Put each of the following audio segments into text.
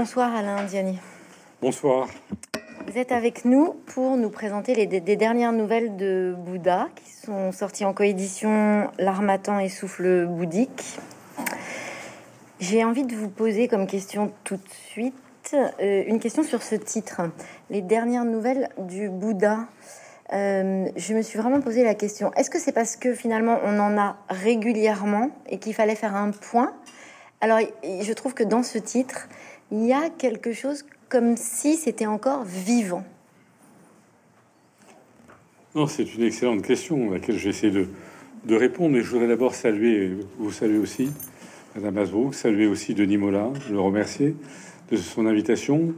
Bonsoir Alain Diani. Bonsoir. Vous êtes avec nous pour nous présenter les, des dernières nouvelles de Bouddha qui sont sorties en coédition L'Armatan et Souffle bouddhique. J'ai envie de vous poser comme question tout de suite euh, une question sur ce titre, les dernières nouvelles du Bouddha. Euh, je me suis vraiment posé la question, est-ce que c'est parce que finalement on en a régulièrement et qu'il fallait faire un point? Alors je trouve que dans ce titre, il y a quelque chose comme si c'était encore vivant. Non, c'est une excellente question à laquelle j'essaie de, répondre, mais je voudrais d'abord saluer, vous saluer aussi, Madame Asbrook, saluer aussi Denis Mola, le remercier de son invitation.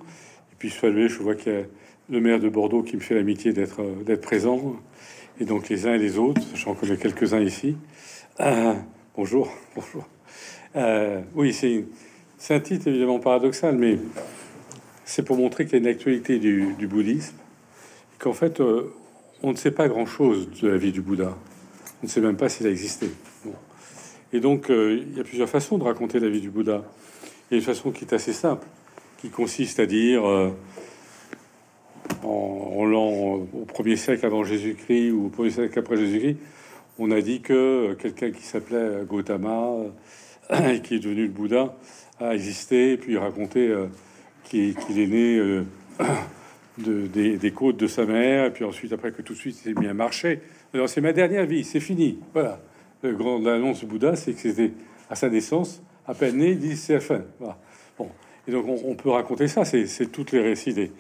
Et puis saluer, je vois qu'il y a le maire de Bordeaux qui me fait l'amitié d'être d'être présent. Et donc les uns et les autres, j'en connais quelques-uns ici. Euh, bonjour, bonjour. Euh, oui, c'est un titre évidemment paradoxal, mais c'est pour montrer qu'il y a une actualité du, bouddhisme, qu'en fait, euh, on ne sait pas grand-chose de la vie du Bouddha. On ne sait même pas s'il a existé. Et donc, il y a plusieurs façons de raconter la vie du Bouddha. Il y a une façon qui est assez simple qui consiste à dire euh, en, l'an au premier siècle avant Jésus-Christ ou au premier siècle après Jésus-Christ, on a dit que quelqu'un qui s'appelait Gautama euh, et qui est devenu le Bouddha a existé, puis raconté euh, qu'il est né de, des, côtes de sa mère, puis ensuite, après que tout de suite, il s'est mis à. Alors, c'est ma dernière vie, c'est fini. Voilà. Le grand annonce du Bouddha, c'est que c'était à sa naissance, à peine né, il dit c'est la fin. Bon. Et donc on, peut raconter ça, c'est toutes les récits des,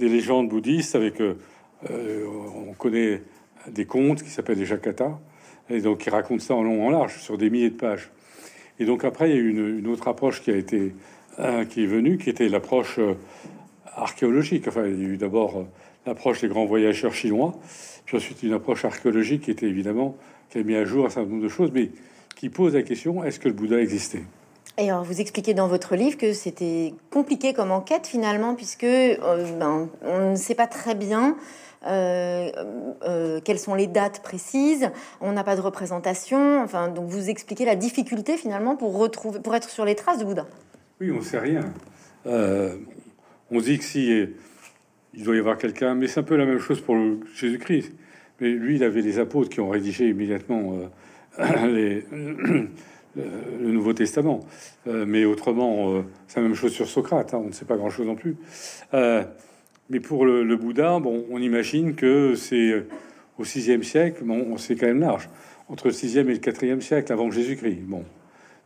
légendes bouddhistes avec, euh, euh, on connaît des contes qui s'appellent les Jakata, et donc qui racontent ça en long en large sur des milliers de pages. Et donc après il y a une, une autre approche qui a été euh, qui est venue, qui était l'approche archéologique. Enfin il y a eu d'abord l'approche des grands voyageurs chinois, puis ensuite une approche archéologique qui était évidemment qui a mis à jour un certain nombre de choses, mais qui pose la question est-ce que le Bouddha existait? Et alors, vous expliquez dans votre livre que c'était compliqué comme enquête finalement, puisque euh, ben, on ne sait pas très bien euh, euh, quelles sont les dates précises, on n'a pas de représentation. Enfin, donc vous expliquez la difficulté finalement pour retrouver, pour être sur les traces de Bouddha. Oui, on sait rien. on dit que si il doit y avoir quelqu'un, mais c'est un peu la même chose pour Jésus-Christ. Mais lui, il avait les apôtres qui ont rédigé immédiatement les le Nouveau Testament. Euh, mais autrement, euh, c'est la même chose sur Socrate, hein, on ne sait pas grand-chose non plus. Euh, mais pour le, Bouddha, bon, on imagine que c'est au 6e siècle, bon, c'est quand même large, entre le 6e et le 4e siècle avant Jésus-Christ. Bon,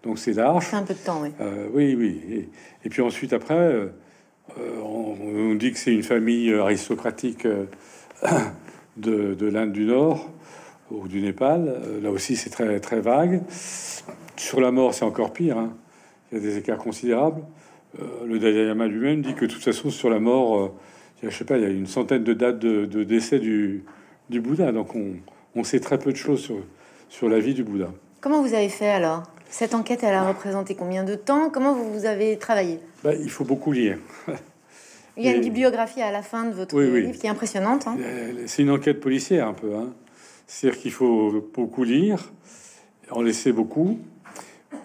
donc c'est large. C'est un peu de temps, oui. oui, oui. Et, puis ensuite, après, on, on, dit que c'est une famille aristocratique de, de l'Inde du Nord ou du Népal. Là aussi, c'est très, très vague. Sur la mort, c'est encore pire. Hein. Il y a des écarts considérables. Euh, le Dalai Lama lui-même dit que de toute façon, sur la mort, euh, je sais pas, il y a une centaine de dates de, décès du, du, Bouddha. Donc on, sait très peu de choses sur, sur la vie du Bouddha. Comment vous avez fait alors? Cette enquête, elle a représenté combien de temps? Comment vous, vous avez travaillé? Bah, Il faut beaucoup lire. il y a une bibliographie à la fin de votre livre qui est impressionnante. Hein. Euh, c'est une enquête policière un peu. Hein. C'est-à-dire qu'il faut beaucoup lire, en laisser beaucoup.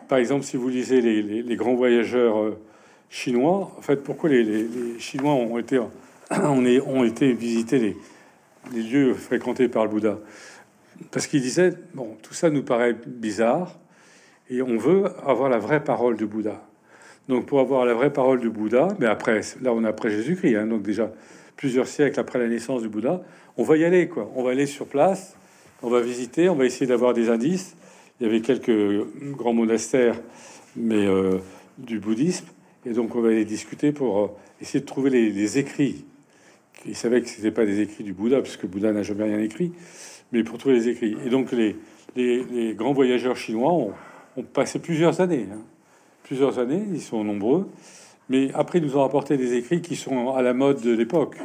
Par exemple, si vous lisez les, grands voyageurs euh, chinois, en fait, pourquoi les, Chinois ont été, ont été visiter les, lieux fréquentés par le Bouddha Parce qu'ils disaient, bon, tout ça nous paraît bizarre, et on veut avoir la vraie parole du Bouddha. Donc, pour avoir la vraie parole du Bouddha, mais après, là, on est après Jésus-Christ, hein, donc déjà plusieurs siècles après la naissance du Bouddha, on va y aller, quoi. On va aller sur place, on va visiter, on va essayer d'avoir des indices. Il y avait quelques grands monastères, mais euh, du bouddhisme. Et donc, on va aller discuter pour euh, essayer de trouver les, écrits. Ils savaient que ce n'était pas des écrits du Bouddha, puisque Bouddha n'a jamais rien écrit, mais pour trouver les écrits. Et donc, les, grands voyageurs chinois ont, passé plusieurs années. Hein. Plusieurs années, ils sont nombreux. Mais après, ils nous ont apporté des écrits qui sont à la mode de l'époque.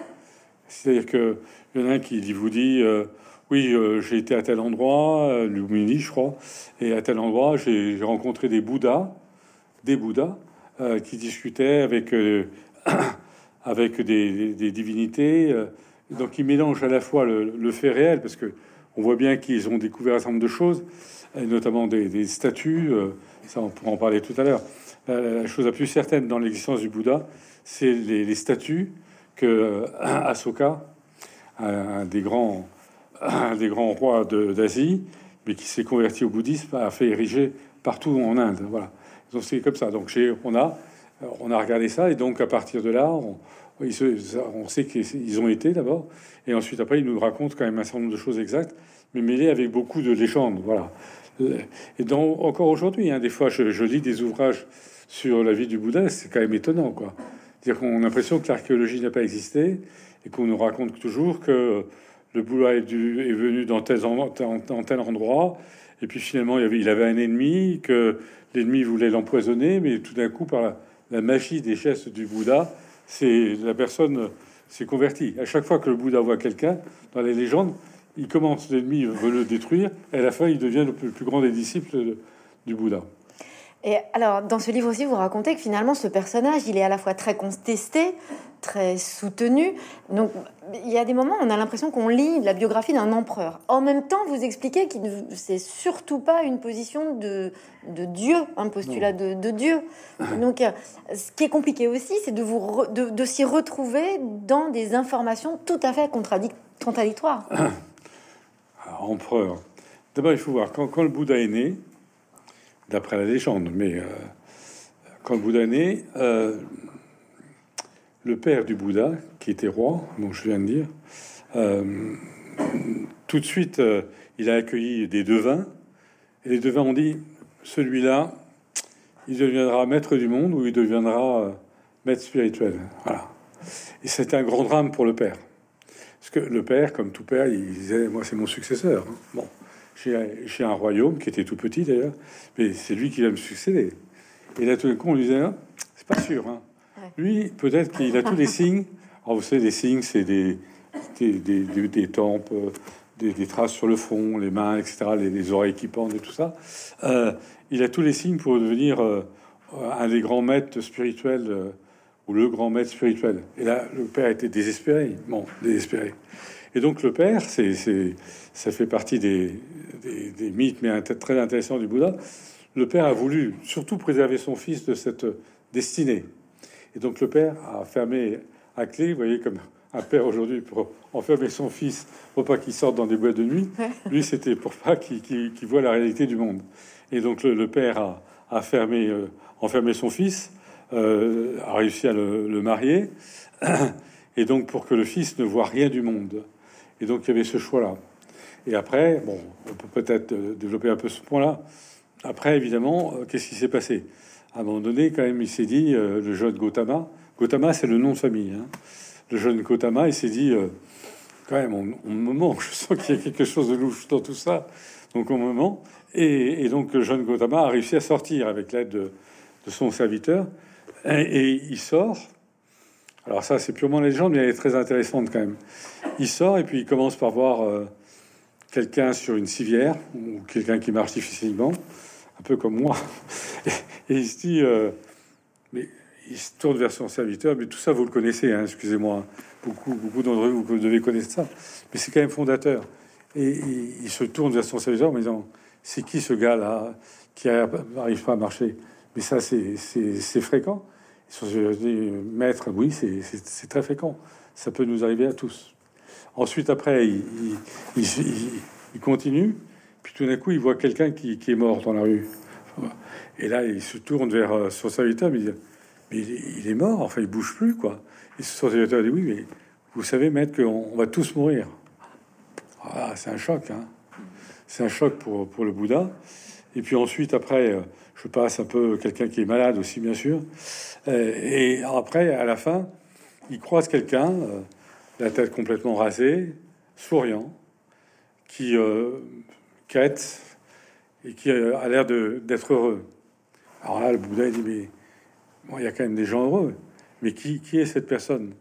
C'est-à-dire qu'il y en a un qui vous dit euh, oui, euh, j'ai été à tel endroit, euh, Lumini, je crois, et à tel endroit, j'ai rencontré des Bouddhas, des Bouddhas, euh, qui discutaient avec, avec des, divinités. donc, ils mélangent à la fois le, fait réel, parce que on voit bien qu'ils ont découvert un certain nombre de choses, et notamment des, statues. ça, on pourra en parler tout à l'heure. La, chose la plus certaine dans l'existence du Bouddha, c'est les, statues que Asoka, un, des grands, un des grands rois d'Asie, mais qui s'est converti au bouddhisme, a fait ériger partout en Inde. Voilà. Donc c'est comme ça. Donc on a, on a regardé ça, et donc à partir de là, on, sait qu'ils ont été d'abord, et ensuite après, ils nous racontent quand même un certain nombre de choses exactes, mais mêlées avec beaucoup de légendes. Voilà. Et dans, encore aujourd'hui, hein, des fois, je, lis des ouvrages sur la vie du Bouddha, c'est quand même étonnant, quoi. dire qu'on a l'impression que l'archéologie n'a pas existé et qu'on nous raconte toujours que le Bouddha est, venu dans tel, tel endroit, et puis finalement, il avait, il avait un ennemi, que l'ennemi voulait l'empoisonner, mais tout d'un coup, par la, magie des gestes du Bouddha, c'est la personne s'est convertie. À chaque fois que le Bouddha voit quelqu'un, dans les légendes, il commence, l'ennemi veut le détruire, et à la fin, il devient le plus, grand des disciples du Bouddha. Et alors, dans ce livre aussi, vous racontez que finalement, ce personnage, il est à la fois très contesté, très soutenu. Donc, il y a des moments où on a l'impression qu'on lit la biographie d'un empereur. En même temps, vous expliquez que c'est surtout pas une position de, de Dieu, un postulat de, de, Dieu. Donc, ce qui est compliqué aussi, c'est de, vous de, de s'y retrouver dans des informations tout à fait contradictoires. empereur. D'abord, il faut voir, quand, quand le Bouddha est né, d'après la légende. Mais euh, quand le Bouddha est euh, le père du Bouddha, qui était roi, bon, je viens de dire, euh, tout de suite, il a accueilli des devins. Et les devins ont dit, celui-là, il deviendra maître du monde ou il deviendra maître spirituel. Voilà. Et c'était un grand drame pour le père. Parce que le père, comme tout père, il disait, moi c'est mon successeur. Hein. Bon, chez, un royaume qui était tout petit d'ailleurs, mais c'est lui qui va me succéder. Et là, tout d'un coup, on lui disait, ah, c'est pas sûr. Hein. Lui, peut-être qu'il a tous les signes. Alors, vous savez, les signes, c'est des, des, des, des, tempes, des, traces sur le front, les mains, etc., les, oreilles qui pendent et tout ça. Euh, il a tous les signes pour devenir euh, un des grands maîtres spirituels euh, ou le grand maître spirituel. Et là, le père était désespéré. Bon, désespéré. Et donc le père, c'est, ça fait partie des, des, mythes, mais très intéressant du Bouddha. Le père a voulu surtout préserver son fils de cette destinée. Et donc le père a fermé à clé, vous voyez, comme un père aujourd'hui pour enfermer son fils pour pas qu'il sorte dans des boîtes de nuit. Lui, c'était pour pas qu'il voit la réalité du monde. Et donc le, père a, a fermé, euh, enfermé son fils, euh, a réussi à le, le marier, et donc pour que le fils ne voit rien du monde. Et donc, il y avait ce choix-là. Et après, bon, on peut peut-être euh, développer un peu ce point-là. Après, évidemment, euh, qu'est-ce qui s'est passé? À un moment donné, quand même, il s'est dit, euh, le jeune Gautama, Gautama, c'est le nom de famille. Hein. Le jeune Gautama, il s'est dit, quand même, on, me manque, je sens qu'il y a quelque chose de louche dans tout ça. Donc, on me ment. Et, donc, le jeune Gautama a réussi à sortir avec l'aide de, son serviteur. et il sort alors ça, c'est purement légende, mais elle est très intéressante quand même. Il sort et puis il commence par voir euh, quelqu'un sur une civière ou quelqu'un qui marche difficilement, un peu comme moi. Et, il se dit, euh, mais il se tourne vers son serviteur. Mais tout ça, vous le connaissez, hein, excusez-moi. Beaucoup, beaucoup d'entre vous, vous devez connaître ça. Mais c'est quand même fondateur. Et, il se tourne vers son serviteur en disant, c'est qui ce gars-là qui n'arrive pas à marcher? Mais ça, c'est fréquent. Euh, maître, oui, c'est très fréquent. Ça peut nous arriver à tous. Ensuite, après, il, continue, puis tout d'un coup, il voit quelqu'un qui, est mort dans la rue. Et là, il se tourne vers euh, son serviteur, il dit, mais il est mort, enfin, il bouge plus, quoi. Et son serviteur dit, oui, mais vous savez, maître, qu'on va tous mourir. Ah, c'est un choc, hein. C'est un choc pour, pour le Bouddha. Et puis ensuite, après, euh, je passe un peu quelqu'un qui est malade aussi, bien sûr. Euh, et après, à la fin, il croise quelqu'un, euh, la tête complètement rasée, souriant, qui euh, quête et qui a l'air d'être heureux. Alors là, le Bouddha il dit mais bon, il y a quand même des gens heureux. Mais qui, qui est cette personne?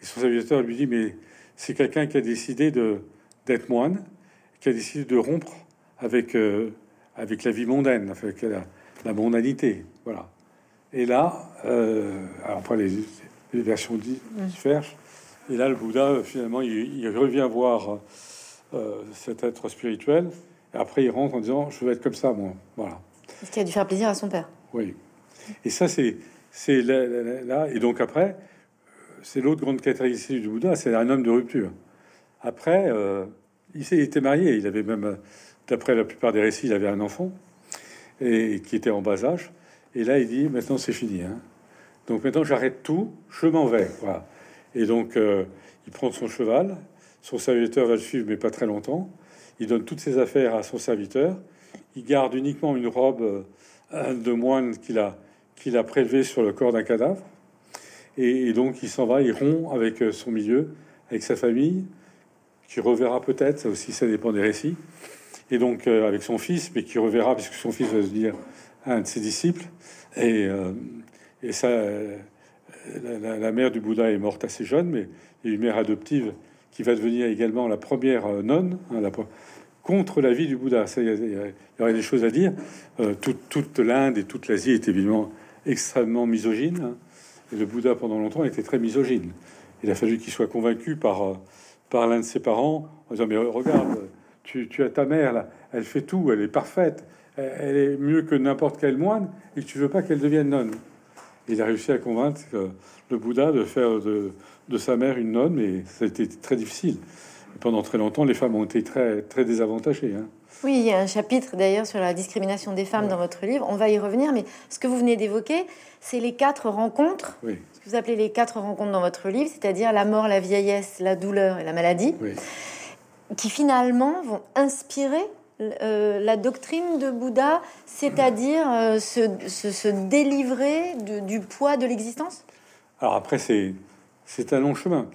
Et son serviteur lui dit mais c'est quelqu'un qui a décidé d'être moine, qui a décidé de rompre avec avec la vie mondaine, la mondanité. Voilà. Et là, euh, après les, versions diffèrent. Et là, le Bouddha, finalement, il, revient voir cet être spirituel. Et après, il rentre en disant Je veux être comme ça, moi. Voilà. Ce qui a dû faire plaisir à son père. Oui. Et ça, c'est c'est là, là, Et donc après, c'est l'autre grande caractéristique du Bouddha, c'est un homme de rupture. Après, euh, il, était marié, il avait même, d'après la plupart des récits, il avait un enfant et qui était en bas âge. Et là, il dit maintenant c'est fini. Hein. Donc maintenant j'arrête tout, je m'en vais. Voilà. Et donc euh, il prend son cheval, son serviteur va le suivre, mais pas très longtemps. Il donne toutes ses affaires à son serviteur. Il garde uniquement une robe euh, de moine qu'il a qu'il a prélevé sur le corps d'un cadavre. Et, donc il s'en va, il rompt avec euh, son milieu, avec sa famille, qui reverra peut-être, ça aussi ça dépend des récits, et donc euh, avec son fils, mais qui reverra, puisque son fils va se dire un de ses disciples. Et, euh, ça, la, mère du Bouddha est morte assez jeune, mais il y a une mère adoptive qui va devenir également la première nonne, hein, contre la vie du Bouddha. Il y, aurait des choses à dire. toute, l'Inde et toute l'Asie est évidemment extrêmement misogyne. Hein. Et le Bouddha, pendant longtemps, était très misogyne. Il a fallu qu'il soit convaincu par, euh, par l'un de ses parents en disant Mais regarde, tu, tu, as ta mère là, elle fait tout, elle est parfaite, elle, est mieux que n'importe quel moine, et tu veux pas qu'elle devienne nonne. Il a réussi à convaincre le Bouddha de faire de, de, sa mère une nonne, mais ça a été très difficile. pendant très longtemps, les femmes ont été très, très désavantagées. Hein. Oui, il y a un chapitre d'ailleurs sur la discrimination des femmes dans votre livre. On va y revenir, mais ce que vous venez d'évoquer, c'est les quatre rencontres. Ce que vous appelez les quatre rencontres dans votre livre, c'est-à-dire la mort, la vieillesse, la douleur et la maladie, qui finalement vont inspirer euh, la doctrine de Bouddha, c'est-à-dire euh, se, délivrer du poids de l'existence? Alors après, c'est, c'est un long chemin.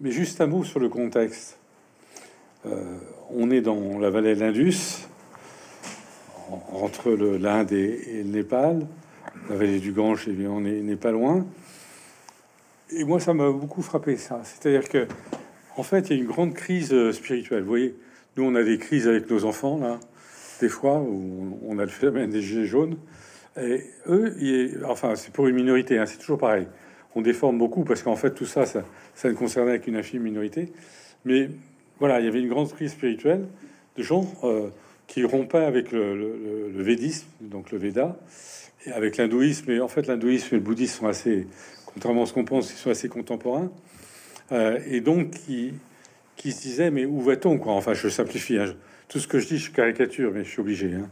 Mais juste un mot sur le contexte. Euh, on est dans la vallée de l'Indus, entre l'Inde et, le Népal. La vallée du Gange, on n'est pas loin. Et moi, ça m'a beaucoup frappé, ça. C'est-à-dire que, en fait, il y a une grande crise euh, spirituelle. Vous voyez, nous, on a des crises avec nos enfants, là, des fois, où on a le phénomène des gilets jaunes. Et eux, enfin, c'est pour une minorité, hein, c'est toujours pareil. On déforme beaucoup parce qu'en fait, tout ça, ça, ne concernait qu'une infime minorité. Mais voilà, il y avait une grande crise spirituelle de gens euh, qui rompaient avec le, védisme, donc le Veda, et avec l'hindouisme. Et en fait, l'hindouisme et le bouddhisme sont assez, contrairement à ce qu'on pense, ils sont assez contemporains. Euh, et donc, qui, qui se disaient, mais où va-t-on quoi? Enfin, je simplifie. Hein. tout ce que je dis, je caricature, mais je suis obligé. Hein.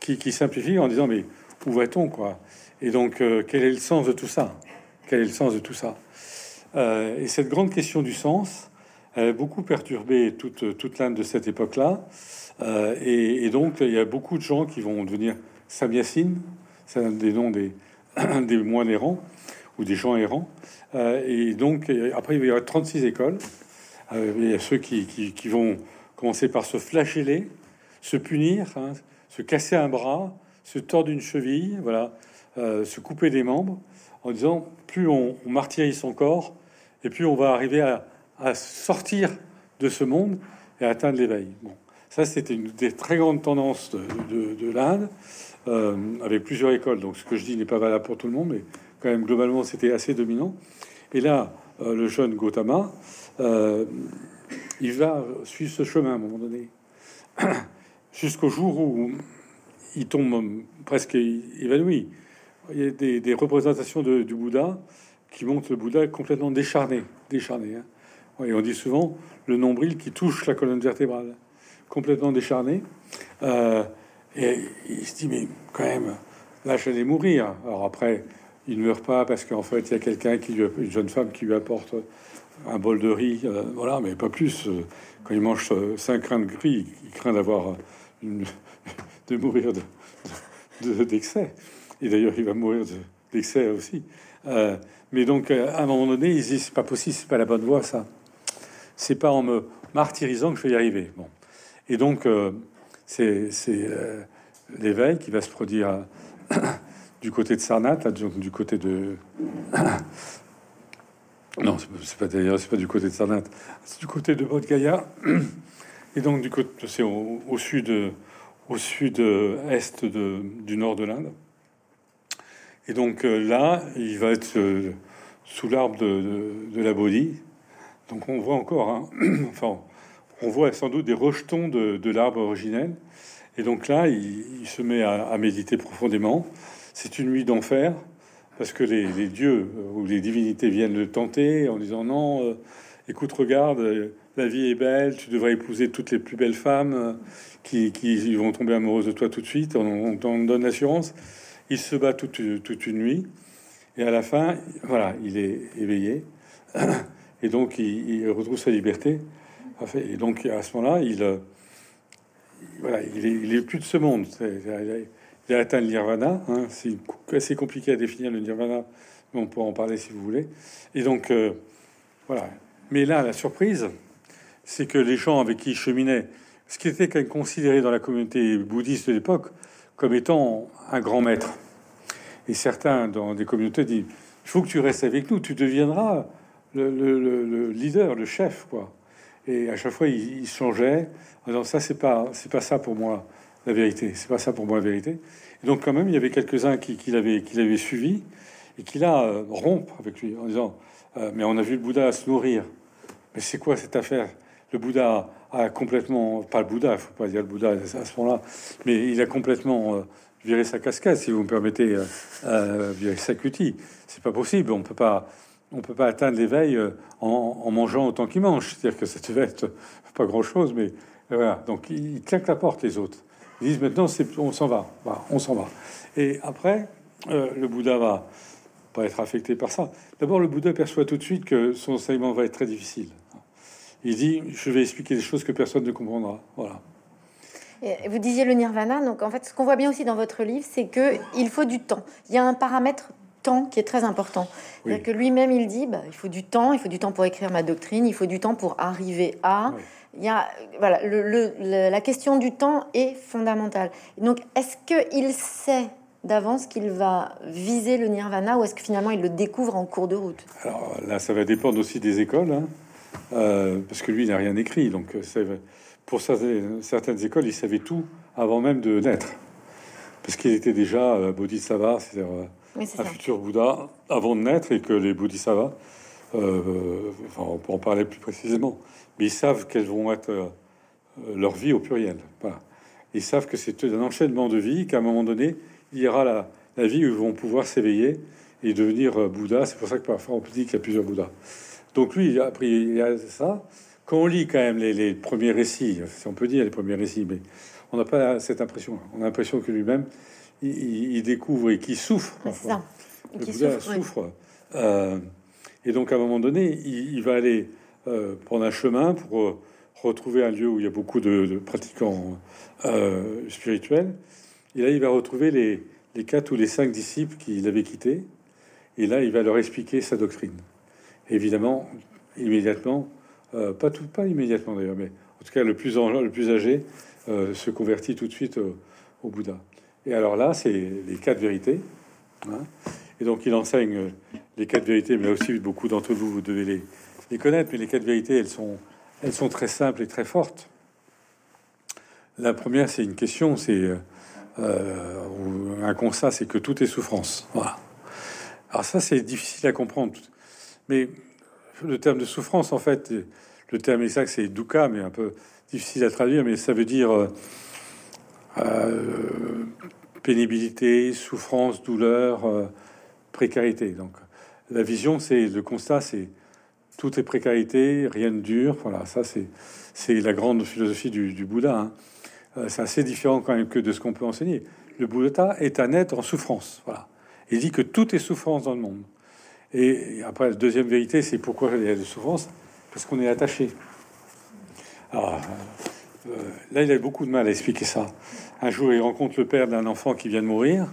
qui, simplifie en disant, mais où va-t-on quoi? Et donc, euh, quel est le sens de tout ça? Quel est le sens de tout ça? Et cette grande question du sens, elle a beaucoup perturbé toute, toute l'Inde de cette époque-là. Euh, et, donc, il y a beaucoup de gens qui vont devenir samyasin, c'est un des noms des, des moines errants des gens errants. Euh, et donc, après, il y avoir 36 écoles. Euh, il y a ceux qui, qui, vont commencer par se flageller, se punir, hein, se casser un bras, se tordre une cheville, voilà, se couper des membres, en disant plus on, martyrise son corps, et plus on va arriver à, à sortir de ce monde et atteindre l'éveil. Bon, ça c'était une des très grandes tendances de, de, l'Inde, euh, avec plusieurs écoles. Donc ce que je dis n'est pas valable pour tout le monde, mais quand même globalement c'était assez dominant. Et là, euh, le jeune Gautama, euh, il va suivre ce chemin à un moment donné, jusqu'au jour où il tombe presque évanoui. Il y a des, représentations du Bouddha qui montrent le Bouddha complètement décharné, décharné. Hein. Et on dit souvent le nombril qui touche la colonne vertébrale, complètement décharné. Euh, et il se dit, mais quand même, là, je vais mourir. Alors après, il ne meurt pas parce qu'en fait, il y a quelqu'un qui lui, une jeune femme qui lui apporte un bol de riz, euh, voilà, mais pas plus. Quand il mange cinq grains de riz, il craint d'avoir de mourir de, d'excès. et d'ailleurs, il va mourir d'excès aussi. Euh, mais donc, à un moment donné, il dit, c'est pas possible, c'est pas la bonne voie, ça c'est pas en me martyrisant que je vais y arriver. Bon. Et donc, euh, c'est euh, l'éveil qui va se produire du côté de Sarnat, du côté de. non, c'est pas d'ailleurs, c'est pas du côté de Sarnat, c'est du côté de Bodh Gaya. Et donc, du côté, c'est au, sud, au sud-est du nord de l'Inde. Et donc euh, là, il va être sous l'arbre de, de, la Bodhi, donc on voit encore, hein, enfin, on voit sans doute des rejetons de, l'arbre originel. Et donc là, il, se met à, méditer profondément. C'est une nuit d'enfer, parce que les, dieux ou les divinités viennent le tenter en disant non, euh, écoute, regarde, la vie est belle, tu devrais épouser toutes les plus belles femmes euh, qui, vont tomber amoureuses de toi tout de suite, on, t'en donne l'assurance. Il se bat toute, une nuit, et à la fin, voilà, il est éveillé, et donc il, retrouve sa liberté. Et donc à ce moment-là, il, euh, voilà, il est, plus de ce monde. A atteint le nirvana. Hein. c'est assez compliqué à définir le nirvana, mais on pourra en parler si vous voulez. Et donc euh, voilà. Mais là, la surprise, c'est que les gens avec qui il cheminait, ce qui était considéré dans la communauté bouddhiste de l'époque comme étant un grand maître. Et certains dans des communautés disent il faut que tu restes avec nous, tu deviendras le, leader, le chef, quoi. Et à chaque fois, il, changeait en disant ça, c'est pas, c'est pas ça pour moi la vérité, c'est pas ça pour moi la vérité. Et donc, quand même, il y avait quelques-uns qui, l'avaient, suivi et qui l'a euh, rompre avec lui en disant euh, mais on a vu le Bouddha se nourrir. Mais c'est quoi cette affaire? Le Bouddha a complètement, pas le Bouddha, faut pas dire le Bouddha à ce moment-là, mais il a complètement euh, viré sa casquette, si vous me permettez, euh, virer sa cutie. C'est pas possible, on peut pas, on peut pas atteindre l'éveil en, mangeant autant qu'il mange. C'est-à-dire que ça devait pas grand-chose, mais voilà. Donc il claque la porte, les autres. Ils disent maintenant, on s'en va, on s'en va. Et après, le Bouddha va pas être affecté par ça. D'abord, le Bouddha perçoit tout de suite que son enseignement va être très difficile. Il dit Je vais expliquer des choses que personne ne comprendra. Voilà. Et vous disiez le nirvana, donc en fait, ce qu'on voit bien aussi dans votre livre, c'est que il faut du temps. Il y a un paramètre temps qui est très important. Que lui-même, il dit bah, il faut du temps, il faut du temps pour écrire ma doctrine, il faut du temps pour arriver à. Il y a, voilà, le, la question du temps est fondamentale. Donc, est-ce qu'il sait d'avance qu'il va viser le nirvana ou est-ce que finalement il le découvre en cours de route? Alors là, ça va dépendre aussi des écoles, hein. euh, parce que lui, il n'a rien écrit. Donc, euh, pour certaines, écoles, il savait tout avant même de naître, parce qu'il était déjà euh, bodhisattva, c'est-à-dire un futur Bouddha avant de naître, et que les bodhisattvas, enfin, on peut en parler plus précisément, mais ils savent quelles vont être leur vie au pluriel. Ils savent que c'est un enchaînement de vie qu'à un moment donné, il y aura la, vie où ils vont pouvoir s'éveiller et devenir euh, Bouddha. C'est pour ça que parfois on peut dire qu'il y a plusieurs Bouddhas. Donc lui, il a appris ça. Quand on lit quand même les, premiers récits, si on peut dire les premiers récits, mais on n'a pas cette impression. On a l'impression que lui-même, il, découvre et qu'il souffre. Ça. Le Bouddha souffre. Euh, et donc à un moment donné, il, va aller euh, prendre un chemin pour retrouver un lieu où il y a beaucoup de, pratiquants spirituels. Et là, il va retrouver les, quatre ou les cinq disciples qu'il avait quittés. Et là, il va leur expliquer sa doctrine. évidemment, immédiatement, euh, pas tout, pas immédiatement d'ailleurs, mais en tout cas, le plus, le plus âgé euh, se convertit tout de suite au, Bouddha. Et alors là, c'est les quatre vérités. Hein. Et donc, il enseigne les quatre vérités, mais aussi beaucoup d'entre vous, vous devez les, connaître. Mais les quatre vérités, elles sont, elles sont très simples et très fortes. La première, c'est une question, c'est euh, euh, un constat, c'est que tout est souffrance. Voilà. Alors ça, c'est difficile à comprendre. Mais le terme de souffrance, en fait, le terme exact, c'est dukkha, mais un peu difficile à traduire, mais ça veut dire euh, pénibilité, souffrance, douleur, précarité. Donc la vision, c'est le constat, c'est tout est précarité, rien ne dure. Voilà, ça c'est la grande philosophie du, Bouddha. Hein. Euh, c'est assez différent quand même que de ce qu'on peut enseigner. Le Bouddha est un être en souffrance. Voilà. Il dit que tout est souffrance dans le monde. Et après, la deuxième vérité, c'est pourquoi il y a des souffrances Parce qu'on est attaché. Euh, là, il a beaucoup de mal à expliquer ça. Un jour, il rencontre le père d'un enfant qui vient de mourir.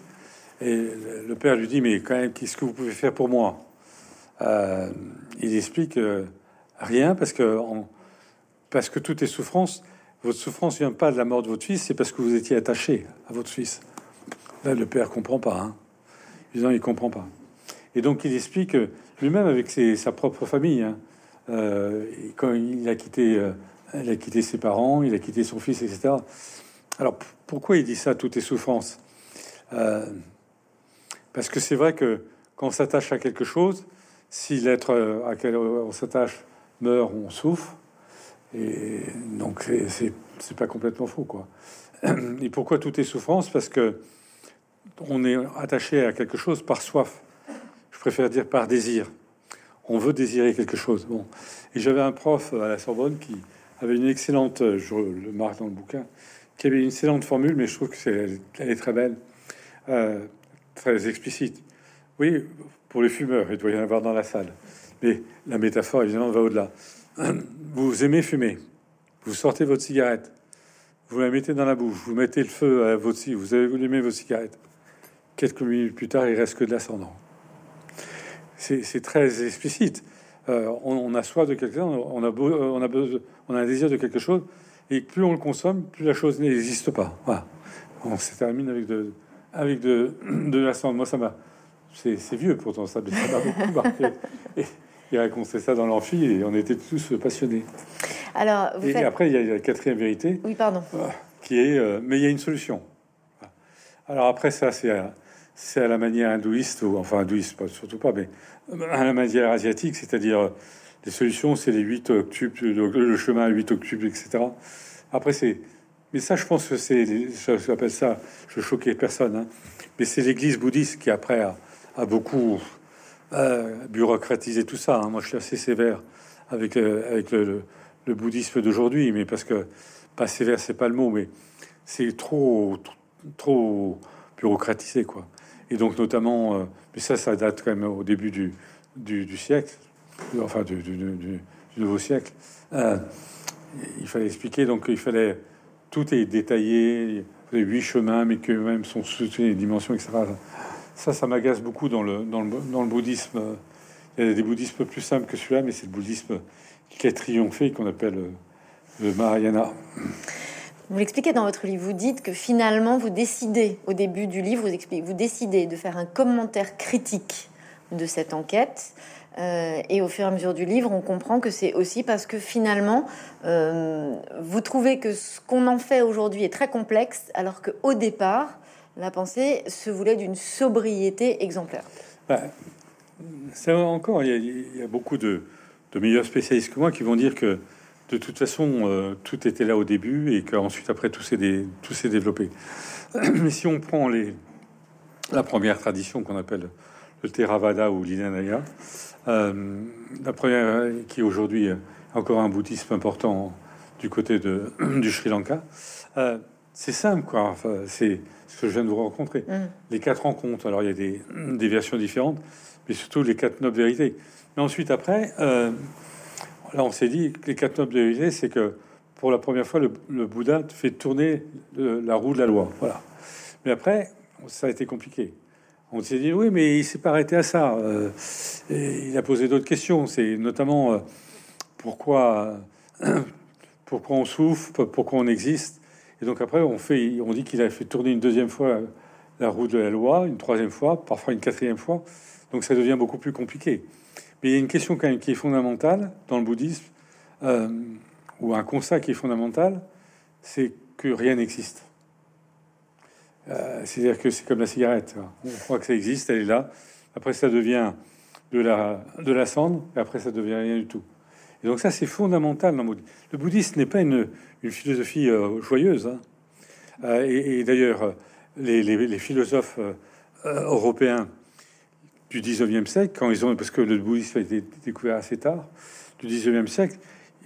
Et le père lui dit, mais quand même, qu'est-ce que vous pouvez faire pour moi? Euh, Il explique rien parce que, parce que tout est souffrance. Votre souffrance vient pas de la mort de votre fils, c'est parce que vous étiez attaché à votre fils. Là, le père comprend pas. Hein. Il comprend pas. Et donc, il explique lui-même avec sa propre famille. Hein, euh, quand il a quitté, euh, il a quitté ses parents, il a quitté son fils, etc. Alors, pourquoi il dit ça Tout est souffrance? Euh, parce que c'est vrai que quand on s'attache à quelque chose, si l'être à quel on s'attache meurt, on souffre. Et donc, c'est pas complètement faux, quoi. Et pourquoi tout est souffrance? Parce que on est attaché à quelque chose par soif. Je préfère dire par désir. On veut désirer quelque chose. Bon. Et j'avais un prof à la Sorbonne qui avait une excellente, je le marque dans le bouquin, qui avait une excellente formule, mais je trouve que c'est, elle est très belle, euh, très explicite. Oui, pour les fumeurs, il doit y en avoir dans la salle. Mais la métaphore, évidemment, va au-delà. Vous aimez fumer. Vous sortez votre cigarette. Vous la mettez dans la bouche. Vous mettez le feu à votre cigarette. Vous avez allumé votre cigarette. Quelques minutes plus tard, il reste que de l'ascendant. C'est très explicite. Euh, on, a soif de quelque chose, on a, on, a besoin, on a un désir de quelque chose, et plus on le consomme, plus la chose n'existe pas. Voilà. On se termine avec de, avec de, de l'ascendant. Moi, ça m'a c'est vieux pourtant, ça m'a beaucoup marqué. Et, il racontait ça dans l'amphi et on était tous passionnés. Alors, et, après, il y a la quatrième vérité. Oui, pardon. Euh, qui est, euh, mais il y a une solution. Alors après, ça, c'est à, à, la manière hindouiste, ou enfin hindouiste, pas, surtout pas, mais à la manière asiatique, c'est-à-dire les solutions, c'est les 8 octubes, le, chemin à 8 octubes, etc. Après, c'est. Mais ça, je pense que c'est. J'appelle ça. Je choquais personne, hein, mais c'est l'église bouddhiste qui, après, a, beaucoup euh, bureaucratisé tout ça. Hein. Moi, je suis assez sévère avec, euh, avec le, bouddhisme d'aujourd'hui, mais parce que pas sévère, c'est pas le mot, mais c'est trop, trop bureaucratisé, quoi. Et donc, notamment, euh, mais ça, ça date quand même au début du, du, siècle, enfin du, du, nouveau siècle. il fallait expliquer, donc il fallait tout est détaillé, les huit chemins, mais que même sont toutes les dimensions, etc. Ça, ça m'agace beaucoup dans le, dans le, bouddhisme. Il y a des bouddhismes plus simples que celui-là, mais c'est le bouddhisme qui a triomphé, qu'on appelle le Mahayana. Vous l'expliquez dans votre livre, vous dites que finalement, vous décidez, au début du livre, vous, expliquez, vous décidez de faire un commentaire critique de cette enquête. Euh, et au fur et à mesure du livre, on comprend que c'est aussi parce que finalement, euh, vous trouvez que ce qu'on en fait aujourd'hui est très complexe, alors qu'au départ, la pensée se voulait d'une sobriété exemplaire. Bah, c'est encore, il y, a, beaucoup de, meilleurs spécialistes que moi qui vont dire que de toute façon, euh, tout était là au début et qu'ensuite, après, tout s'est, développé. Mais si on prend les, la première tradition qu'on appelle le Theravada ou l'Inanaya, euh, la première qui aujourd'hui encore un bouddhisme important du côté de, du Sri Lanka, euh, c'est simple, quoi. Enfin, c'est ce que je viens de vous rencontrer. Mm. Les quatre rencontres, alors il y a des, des, versions différentes, mais surtout les quatre nobles vérités. Mais ensuite, après, euh, là, on s'est dit que les quatre nobles vérités, c'est que pour la première fois, le, Bouddha fait tourner la roue de la loi. Voilà. Mais après, ça a été compliqué. On s'est dit, oui, mais il s'est pas arrêté à ça. Euh, et il a posé d'autres questions. C'est notamment euh, pourquoi, pourquoi on souffre, pourquoi on existe. Et donc après, on, fait, on dit qu'il a fait tourner une deuxième fois la roue de la loi, une troisième fois, parfois une quatrième fois. Donc ça devient beaucoup plus compliqué. Mais il y a une question quand même qui est fondamentale dans le bouddhisme, euh, ou un constat qui est fondamental, c'est que rien n'existe. Euh, c'est-à-dire que c'est comme la cigarette. On croit que ça existe, elle est là. Après, ça devient de la, de la cendre, et après, ça devient rien du tout. Et donc ça, c'est fondamental dans le bouddhisme. Le bouddhisme n'est pas une, une philosophie euh, joyeuse. Hein. Euh, et, d'ailleurs, les, les, philosophes européens du 19e siècle, quand ils ont, parce que le bouddhisme a été découvert assez tard, du 19e siècle,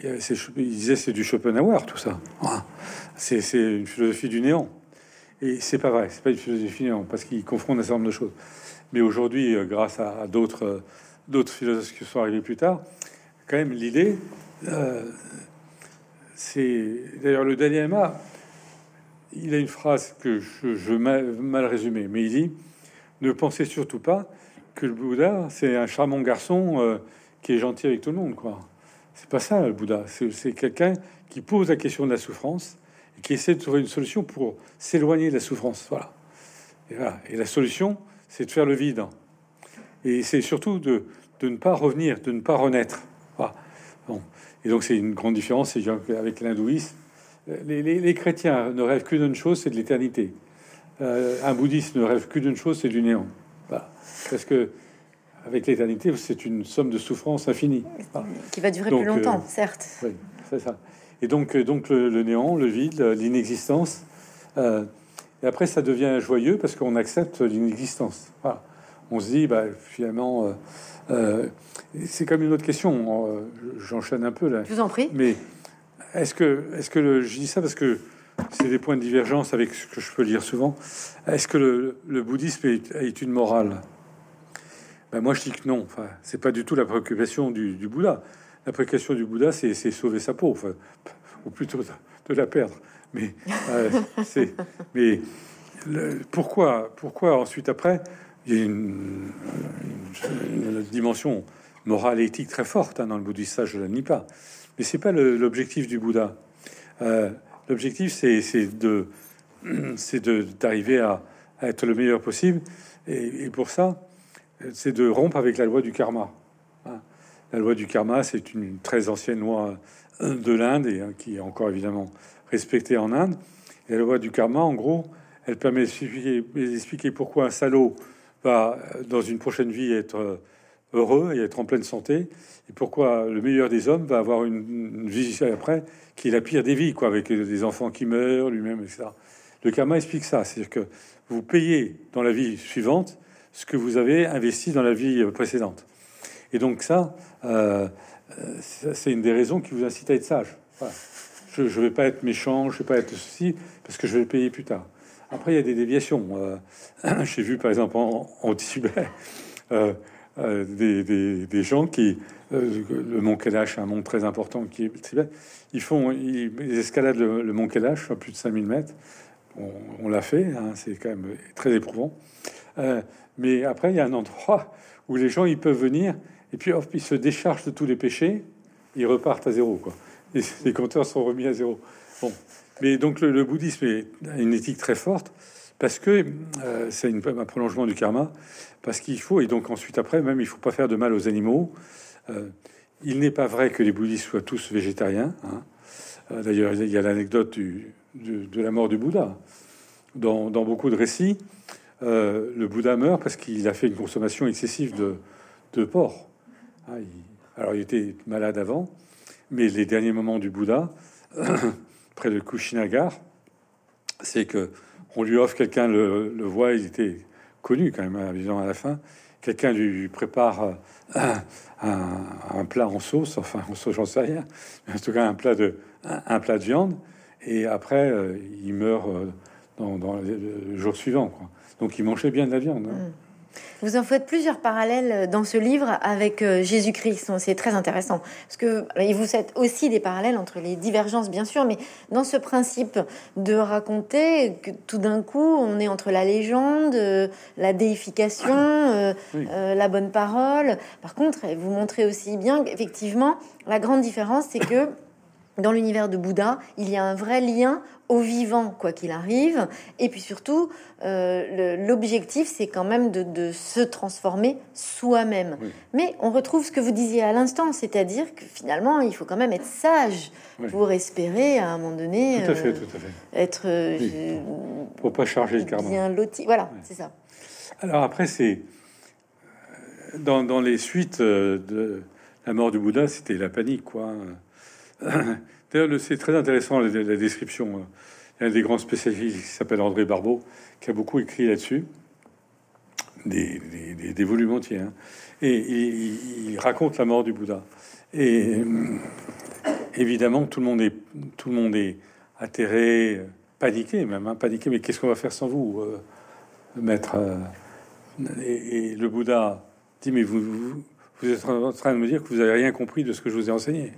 ils disaient c'est du Schopenhauer, tout ça. C'est une philosophie du néant. Et c'est pas vrai, c'est pas une philosophie néant, parce qu'ils confrontent un certain nombre de choses. Mais aujourd'hui, grâce à, d'autres d'autres philosophes qui sont arrivés plus tard, quand même l'idée, c'est d'ailleurs le Dalai Lama. Il a une phrase que je, mal, mal résumée, mais il dit ne pensez surtout pas que le Bouddha c'est un charmant garçon euh, qui est gentil avec tout le monde, quoi. C'est pas ça le Bouddha. C'est quelqu'un qui pose la question de la souffrance et qui essaie de trouver une solution pour s'éloigner de la souffrance. Voilà. Et, voilà. et la solution, c'est de faire le vide. Et c'est surtout de, de, ne pas revenir, de ne pas renaître. Voilà. Bon. Et donc c'est une grande différence avec l'hindouisme. Les, chrétiens ne rêvent que d'une chose, c'est de l'éternité. Euh, un bouddhiste ne rêve que d'une chose, c'est du néant. Parce que avec l'éternité, c'est une somme de souffrance infinie. Qui va durer plus longtemps, certes. Oui, c'est ça. Et donc, donc le, néant, le vide, l'inexistence. et après, ça devient joyeux parce qu'on accepte l'inexistence. On se dit, bah, finalement, c'est comme une autre question. J'enchaîne un peu là. Je vous en prie. Mais est-ce que, est-ce que le, je dis ça parce que c'est des points de divergence avec ce que je peux lire souvent. Est-ce que le, bouddhisme est, une morale? Ben Moi, je dis que non. Enfin, c'est pas du tout la préoccupation du, Bouddha. La préoccupation du Bouddha, c'est sauver sa peau, ou plutôt de la perdre. Mais euh, pourquoi, pourquoi ensuite après, il y a une, dimension morale et éthique très forte hein, dans le bouddhisme, je ne nie pas. Mais c'est pas l'objectif du Bouddha. Euh, L'objectif, c'est de c'est d'arriver à, être le meilleur possible. Et, pour ça, c'est de rompre avec la loi du karma. La loi du karma, c'est une très ancienne loi de l'Inde et hein, qui est encore évidemment respectée en Inde. Et la loi du karma, en gros, elle permet d'expliquer pourquoi un salaud va, dans une prochaine vie, être heureux et être en pleine santé, et pourquoi le meilleur des hommes va avoir une, vie après qui est la pire des vies, quoi, avec des enfants qui meurent, lui-même, etc. Le karma explique ça, c'est-à-dire que vous payez dans la vie suivante ce que vous avez investi dans la vie précédente. Et donc ça, euh, c'est une des raisons qui vous incite à être sage. Je ne vais pas être méchant, je ne vais pas être ceci, parce que je vais payer plus tard. Après, il y a des déviations. Euh, j'ai vu, par exemple, en, Tibet, euh, euh, des, gens qui le mont Kailash, un mont très important qui est ils font ils, escaladent le, mont Kailash à plus de 5000 mètres. On, l'a fait, hein, c'est quand même très éprouvant. Mais après, il y a un endroit où les gens ils peuvent venir et puis hop, ils se déchargent de tous les péchés, ils repartent à zéro. Quoi. les compteurs sont remis à zéro. Bon, mais donc le, bouddhisme est une éthique très forte parce que c'est un prolongement du karma parce qu'il faut, et donc ensuite après, même il faut pas faire de mal aux animaux. Euh, il n'est pas vrai que les bouddhistes soient tous végétariens. Hein. Euh, d'ailleurs, il y a l'anecdote de, la mort du Bouddha. Dans, beaucoup de récits, euh, le Bouddha meurt parce qu'il a fait une consommation excessive de, porc. Hein, alors, il était malade avant, mais les derniers moments du Bouddha, près de Kushinagar, c'est que on lui offre quelqu'un le, le voit, il était connu quand même, disons à la fin. Quelqu'un lui prépare euh, un, plat en sauce, enfin en sauce, j'en sais rien, mais en tout cas un plat de, un, plat de viande, et après euh, il meurt euh, dans, dans, le jour suivant. Quoi. Donc il mangeait bien de la viande. Hein. Mm. Vous en faites plusieurs parallèles dans ce livre avec euh, Jésus-Christ. C'est très intéressant parce que vous faites aussi des parallèles entre les divergences, bien sûr, mais dans ce principe de raconter que tout d'un coup on est entre la légende, euh, la déification, euh, la bonne parole. Par contre, vous montrez aussi bien qu'effectivement, la grande différence, c'est que dans l'univers de Bouddha, il y a un vrai lien au vivant, quoi qu'il arrive. Et puis surtout, euh, l'objectif, c'est quand même de, se transformer soi-même. Mais on retrouve ce que vous disiez à l'instant, c'est-à-dire que finalement, il faut quand même être sage pour espérer à un moment donné tout à fait, tout à fait. être. Euh, pour pas charger le karma. Bien loti. Voilà, c'est ça. Alors après, c'est euh, dans, dans, les suites de la mort du Bouddha, c'était la panique, quoi. C'est très intéressant la, description. Il y a un des grands spécialistes qui s'appelle André Barbeau, qui a beaucoup écrit là-dessus, des, volumes entiers. Hein. Et il, raconte la mort du Bouddha. Et euh, évidemment, tout le monde est, tout le monde est atterré, paniqué même, hein, paniqué. Mais qu'est-ce qu'on va faire sans vous, euh, maître euh, et, le Bouddha dit mais vous, vous êtes en train de me dire que vous avez rien compris de ce que je vous ai enseigné.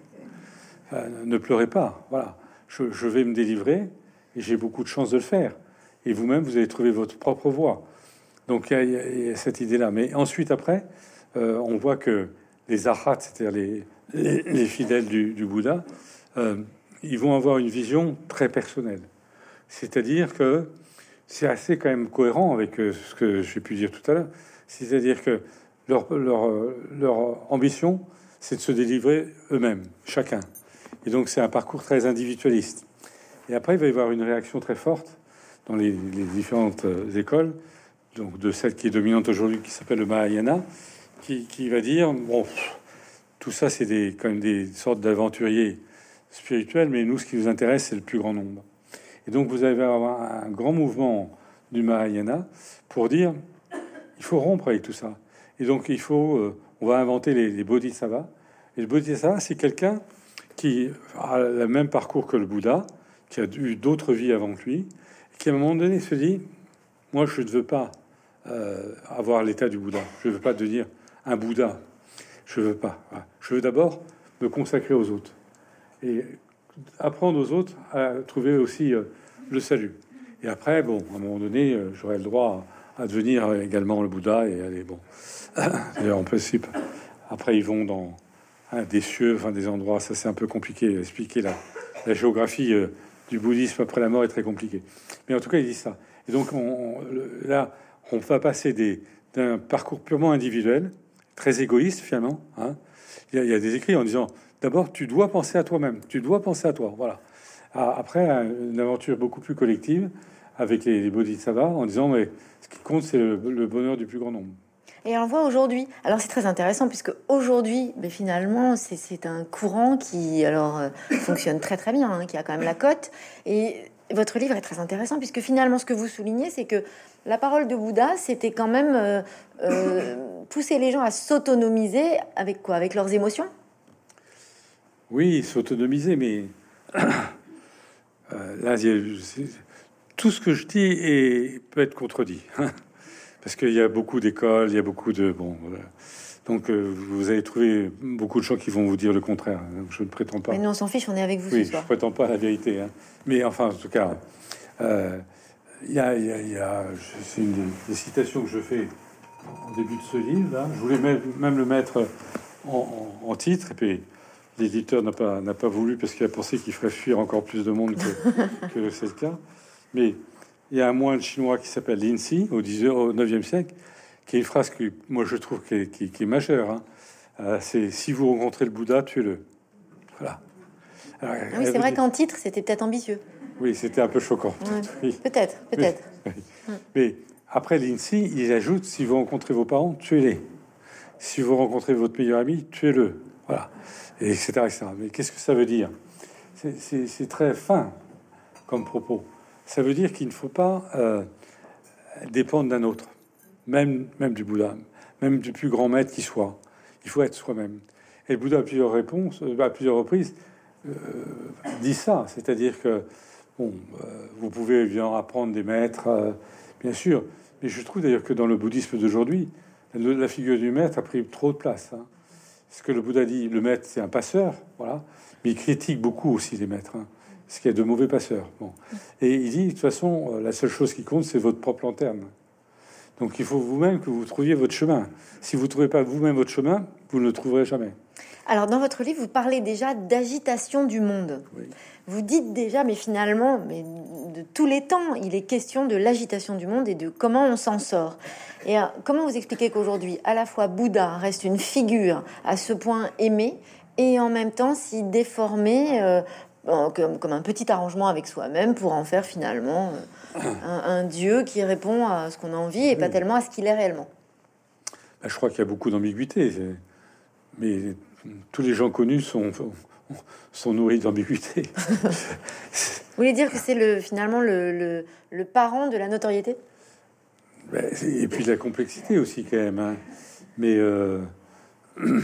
Euh, ne pleurez pas. Voilà, je, vais me délivrer et j'ai beaucoup de chance de le faire. Et vous-même, vous allez trouver votre propre voie. Donc il y, a cette idée-là. Mais ensuite, après, euh, on voit que les arhats, c'est-à-dire les, fidèles du, Bouddha, euh, ils vont avoir une vision très personnelle. C'est-à-dire que c'est assez quand même cohérent avec ce que j'ai pu dire tout à l'heure. C'est-à-dire que leur, ambition, c'est de se délivrer eux-mêmes, chacun. Et donc c'est un parcours très individualiste. Et après, il va y avoir une réaction très forte dans les, différentes euh, écoles, donc de celle qui est dominante aujourd'hui, qui s'appelle le Mahayana, qui, va dire bon, tout ça, c'est des, quand même des sortes d'aventuriers spirituels, mais nous, ce qui nous intéresse, c'est le plus grand nombre. Et donc, vous allez avoir un grand mouvement du Mahayana pour dire il faut rompre avec tout ça. Et donc, il faut, euh, on va inventer les, les bodhisattvas. Et le bodhisattva, c'est quelqu'un qui a le même parcours que le Bouddha, qui a eu d'autres vies avant lui, qui à un moment donné se dit Moi, je ne veux pas euh, avoir l'état du Bouddha, je ne veux pas devenir un Bouddha, je veux pas. Je veux d'abord me consacrer aux autres et apprendre aux autres à trouver aussi euh, le salut. Et après, bon, à un moment donné, euh, j'aurai le droit à, devenir également le Bouddha et aller, bon. En principe, après, ils vont dans des cieux, enfin des endroits, ça c'est un peu compliqué. Expliquer la, la géographie euh, du bouddhisme après la mort est très compliqué. Mais en tout cas, il dit ça. Et donc, on, là, on va passer d'un parcours purement individuel, très égoïste finalement. Hein. Il, y a, des écrits en disant d'abord, tu dois penser à toi-même, tu dois penser à toi. Voilà. Après, une aventure beaucoup plus collective avec les bodhisattvas en disant mais ce qui compte, c'est le bonheur du plus grand nombre. Et on voit aujourd'hui. Alors c'est très intéressant puisque aujourd'hui, mais ben, finalement, c'est un courant qui alors euh, fonctionne très très bien, hein, qui a quand même la cote. Et votre livre est très intéressant puisque finalement, ce que vous soulignez, c'est que la parole de Bouddha, c'était quand même euh, euh, pousser les gens à s'autonomiser avec quoi? Avec leurs émotions? Oui, s'autonomiser, mais là, tout ce que je dis est, peut être contredit. parce qu'il y a beaucoup d'écoles, il y a beaucoup de bon. Donc euh, vous allez trouver beaucoup de gens qui vont vous dire le contraire. Je ne prétends pas. Mais nous on s'en fiche, on est avec vous oui, ce soir. Je prétends pas la vérité, hein. mais enfin en tout cas, euh, il y a, y a, c'est une des, citations que je fais au début de ce livre. Là. Je voulais même, le mettre en, titre, et puis l'éditeur n'a pas n'a pas voulu parce qu'il a pensé qu'il ferait fuir encore plus de monde que, que c'est le cas. Mais il y a un moine chinois qui s'appelle Linsi au, 10, au 9e siècle, qui est une phrase que moi je trouve qui est, majeure. Hein. Euh, c'est si vous rencontrez le Bouddha, tuez-le. Voilà. Ah oui, c'est vrai qu'en titre, c'était peut-être ambitieux. Oui, c'était un peu choquant. Peut-être, peut-être. Mais, après Lindsay, il ajoute si vous rencontrez vos parents, tuez-les. Si vous rencontrez votre meilleur ami, tuez-le. Voilà. Et etc., etc. Mais qu'est-ce que ça veut dire? C'est très fin comme propos ça veut dire qu'il ne faut pas euh, dépendre d'un autre, même, même du Bouddha, même du plus grand maître qui soit. Il faut être soi-même. Et le Bouddha, à plusieurs réponses, euh, à plusieurs reprises, euh, dit ça, c'est-à-dire que bon, vous pouvez bien apprendre des maîtres, bien sûr, mais je trouve d'ailleurs que dans le bouddhisme d'aujourd'hui, la figure du maître a pris trop de place. Hein. Ce que le Bouddha dit, le maître, c'est un passeur, voilà, mais il critique beaucoup aussi les maîtres. Hein ce qui est de mauvais passeurs. Bon. Et il dit, de toute façon, euh, la seule chose qui compte, c'est votre propre lanterne. Donc il faut vous-même que vous trouviez votre chemin. Si vous ne trouvez pas vous-même votre chemin, vous ne le trouverez jamais. Alors dans votre livre, vous parlez déjà d'agitation du monde. Vous dites déjà, mais finalement, mais de tous les temps, il est question de l'agitation du monde et de comment on s'en sort. Et euh, comment vous expliquez qu'aujourd'hui, à la fois Bouddha reste une figure à ce point aimée et en même temps si déformée euh, comme, un petit arrangement avec soi-même pour en faire finalement euh, un, Dieu qui répond à ce qu'on a envie et pas tellement à ce qu'il est réellement. Bah, je crois qu'il y a beaucoup d'ambiguïté, mais tous les gens connus sont, sont nourris d'ambiguïté. Vous voulez dire que c'est le, finalement le, le, parent de la notoriété? Bah, Et puis de la complexité aussi quand même. Hein. Mais euh, le,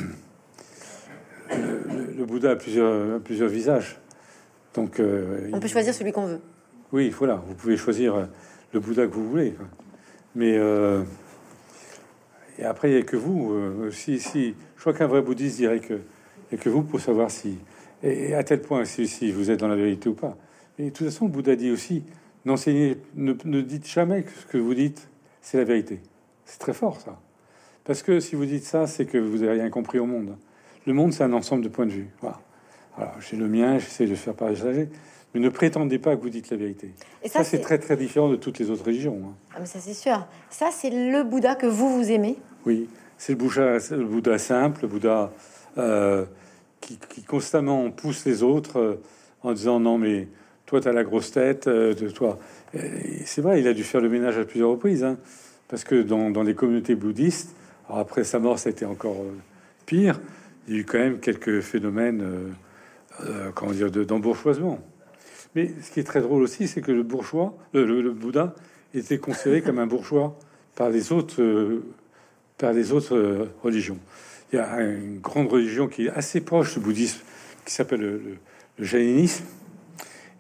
le, Bouddha a plusieurs, plusieurs visages. Donc, euh, on peut choisir celui qu'on veut. Oui, voilà, vous pouvez choisir euh, le Bouddha que vous voulez. Mais euh, et après, il n'y a que vous. si, si, je crois qu'un vrai bouddhiste dirait que il que vous pour savoir si et à tel point si, si, vous êtes dans la vérité ou pas. Et de toute façon, le Bouddha dit aussi n'enseignez, ne, ne dites jamais que ce que vous dites, c'est la vérité. C'est très fort ça, parce que si vous dites ça, c'est que vous n'avez rien compris au monde. Le monde, c'est un ensemble de points de vue. Voilà. Alors, j'ai le mien, j'essaie de faire partager, mais ne prétendez pas que vous dites la vérité. Et ça, c'est très très différent de toutes les autres religions. Hein. Ah, mais ça, c'est sûr. Ça, c'est le Bouddha que vous vous aimez. Oui, c'est le Bouddha, le Bouddha simple, le Bouddha euh, qui, constamment pousse les autres euh, en disant non, mais toi, tu as la grosse tête euh, de toi. C'est vrai, il a dû faire le ménage à plusieurs reprises, hein, parce que dans, dans les communautés bouddhistes, après sa mort, ça a été encore pire. Il y a eu quand même quelques phénomènes, euh, euh, comment dire, d'embourgeoisement. Mais ce qui est très drôle aussi, c'est que le bourgeois, le, Bouddha, était considéré comme un bourgeois par les autres, par les autres religions. Il y a une grande religion qui est assez proche du bouddhisme, qui s'appelle le, le, jainisme.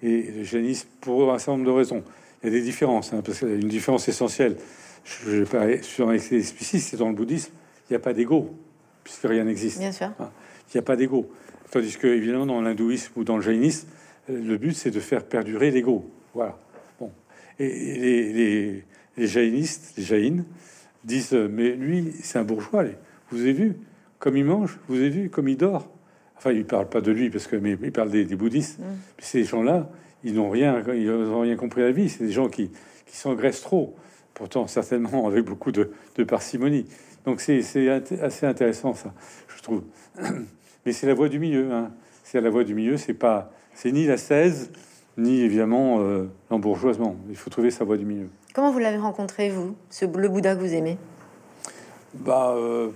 Et le jainisme, pour un certain nombre de raisons, il y a des différences, hein, parce qu'il y a une différence essentielle je vais pas sur explicite, c'est dans le bouddhisme, il n'y a pas d'ego, puisque rien n'existe. Bien sûr. Hein. Il n'y a pas d'ego. Tandis que, évidemment, dans l'hindouisme ou dans le jainisme, le but, c'est de faire perdurer l'ego. Voilà. Bon. Et les, les, les jainistes, les jaïnes, disent Mais lui, c'est un bourgeois. Vous avez vu comme il mange Vous avez vu comme il dort Enfin, il parle pas de lui, parce que, mais il parle des, bouddhistes. Mm. Ces gens-là, ils n'ont rien, ils n'ont rien compris à la vie. C'est des gens qui, qui s'engraissent trop pourtant certainement avec beaucoup de, parcimonie. Donc c'est assez intéressant ça, je trouve. Mais c'est la voie du milieu. Hein. C'est la voie du milieu. C'est pas, c'est ni la 16 ni évidemment euh, l'embourgeoisement. Il faut trouver sa voie du milieu. Comment vous l'avez rencontré vous, ce le Bouddha que vous aimez? Bah euh,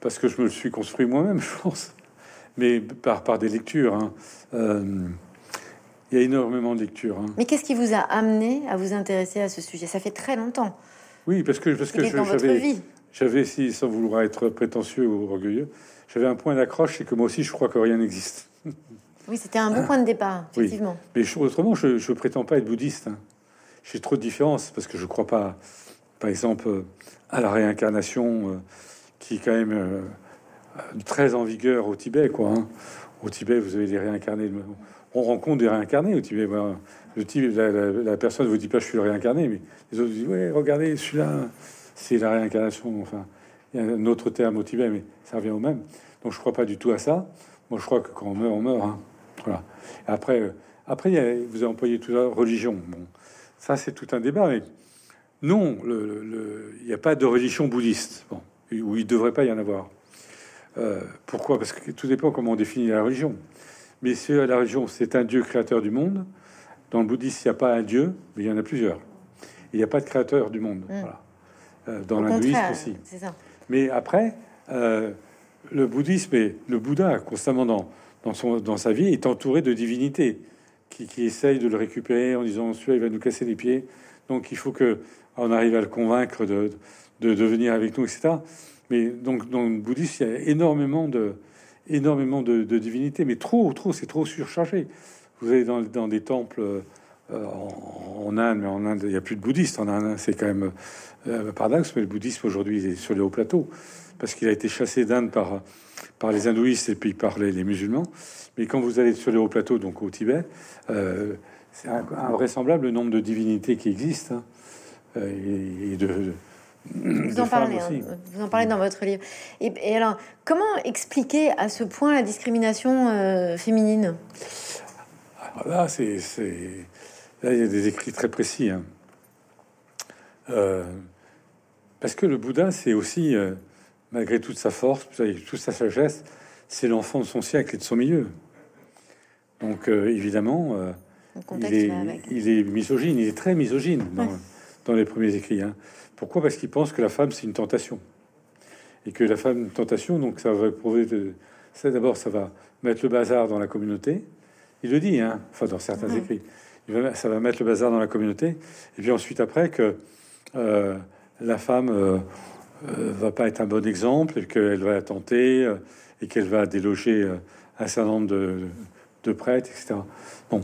parce que je me le suis construit moi-même, je pense. Mais par par des lectures. Hein. Euh, il y a énormément de lectures. Hein. Mais qu'est-ce qui vous a amené à vous intéresser à ce sujet? Ça fait très longtemps. Oui, parce que parce que j'avais j'avais si sans vouloir être prétentieux ou orgueilleux, j'avais un point d'accroche, c'est que moi aussi je crois que rien n'existe. Oui, c'était un bon point de départ, effectivement. Mais autrement, je ne prétends pas être bouddhiste. Hein. J'ai trop de différences parce que je crois pas, par exemple, à la réincarnation, euh, qui est quand même euh, très en vigueur au Tibet, quoi. Hein. Au Tibet, vous avez les réincarnés on rencontre des réincarnés au Tibet. Le type, la, personne vous dit pas je suis le réincarné, mais les autres disent ouais, regardez celui-là, c'est la réincarnation. Enfin, il y a un autre terme au Tibet, mais ça revient au même. Donc je crois pas du tout à ça. Moi, je crois que quand on meurt, on meurt. Hein. Voilà. après, euh, après, vous avez employé tout religion. Bon, ça c'est tout un débat, mais non, il n'y a pas de religion bouddhiste. Bon, où il devrait pas y en avoir. Euh, pourquoi? Parce que tout dépend comment on définit la religion. Mais si la religion, c'est un Dieu créateur du monde, dans le bouddhisme, il n'y a pas un Dieu, mais il y en a plusieurs. Il n'y a pas de créateur du monde. Mm. Voilà. Euh, dans l'hindouisme aussi. Mais après, euh, le bouddhisme et le Bouddha, constamment dans, dans, son, dans sa vie, est entouré de divinités qui, qui essayent de le récupérer en disant celui-là, il va nous casser les pieds. Donc il faut que on arrive à le convaincre de, de, de venir avec nous, etc. Mais donc dans le bouddhisme, il y a énormément de, énormément de, divinités, mais trop, trop, c'est trop surchargé. Vous allez dans, dans des temples euh, en, Inde, mais en Inde, il n'y a plus de bouddhistes. En Inde, c'est quand même euh, paradoxe, mais le bouddhisme aujourd'hui est sur les hauts plateaux parce qu'il a été chassé d'Inde par, par les hindouistes et puis par les, musulmans. Mais quand vous allez sur les hauts plateaux, donc au Tibet, euh, c'est invraisemblable le nombre de divinités qui existent hein, euh, et, de vous en, parlez, hein. vous en parlez dans votre livre. Et, alors, comment expliquer à ce point la discrimination euh, féminine? Là, c'est, là, il y a des écrits très précis. Hein. Euh, parce que le Bouddha, c'est aussi, euh, malgré toute sa force, toute sa sagesse, c'est l'enfant de son siècle et de son milieu. Donc, évidemment, il est, il, est, misogyne, il est très misogyne dans, dans les premiers écrits. Hein. Pourquoi? Parce qu'il pense que la femme, c'est une tentation. Et que la femme, une tentation, donc ça va prouver de... Ça, d'abord, ça va mettre le bazar dans la communauté. Il le dit, hein, enfin, dans certains écrits. Ça va mettre le bazar dans la communauté. Et puis ensuite, après, que euh, la femme euh, euh, va pas être un bon exemple, et qu'elle va tenter, et qu'elle va déloger un certain nombre de, prêtres, etc. Bon,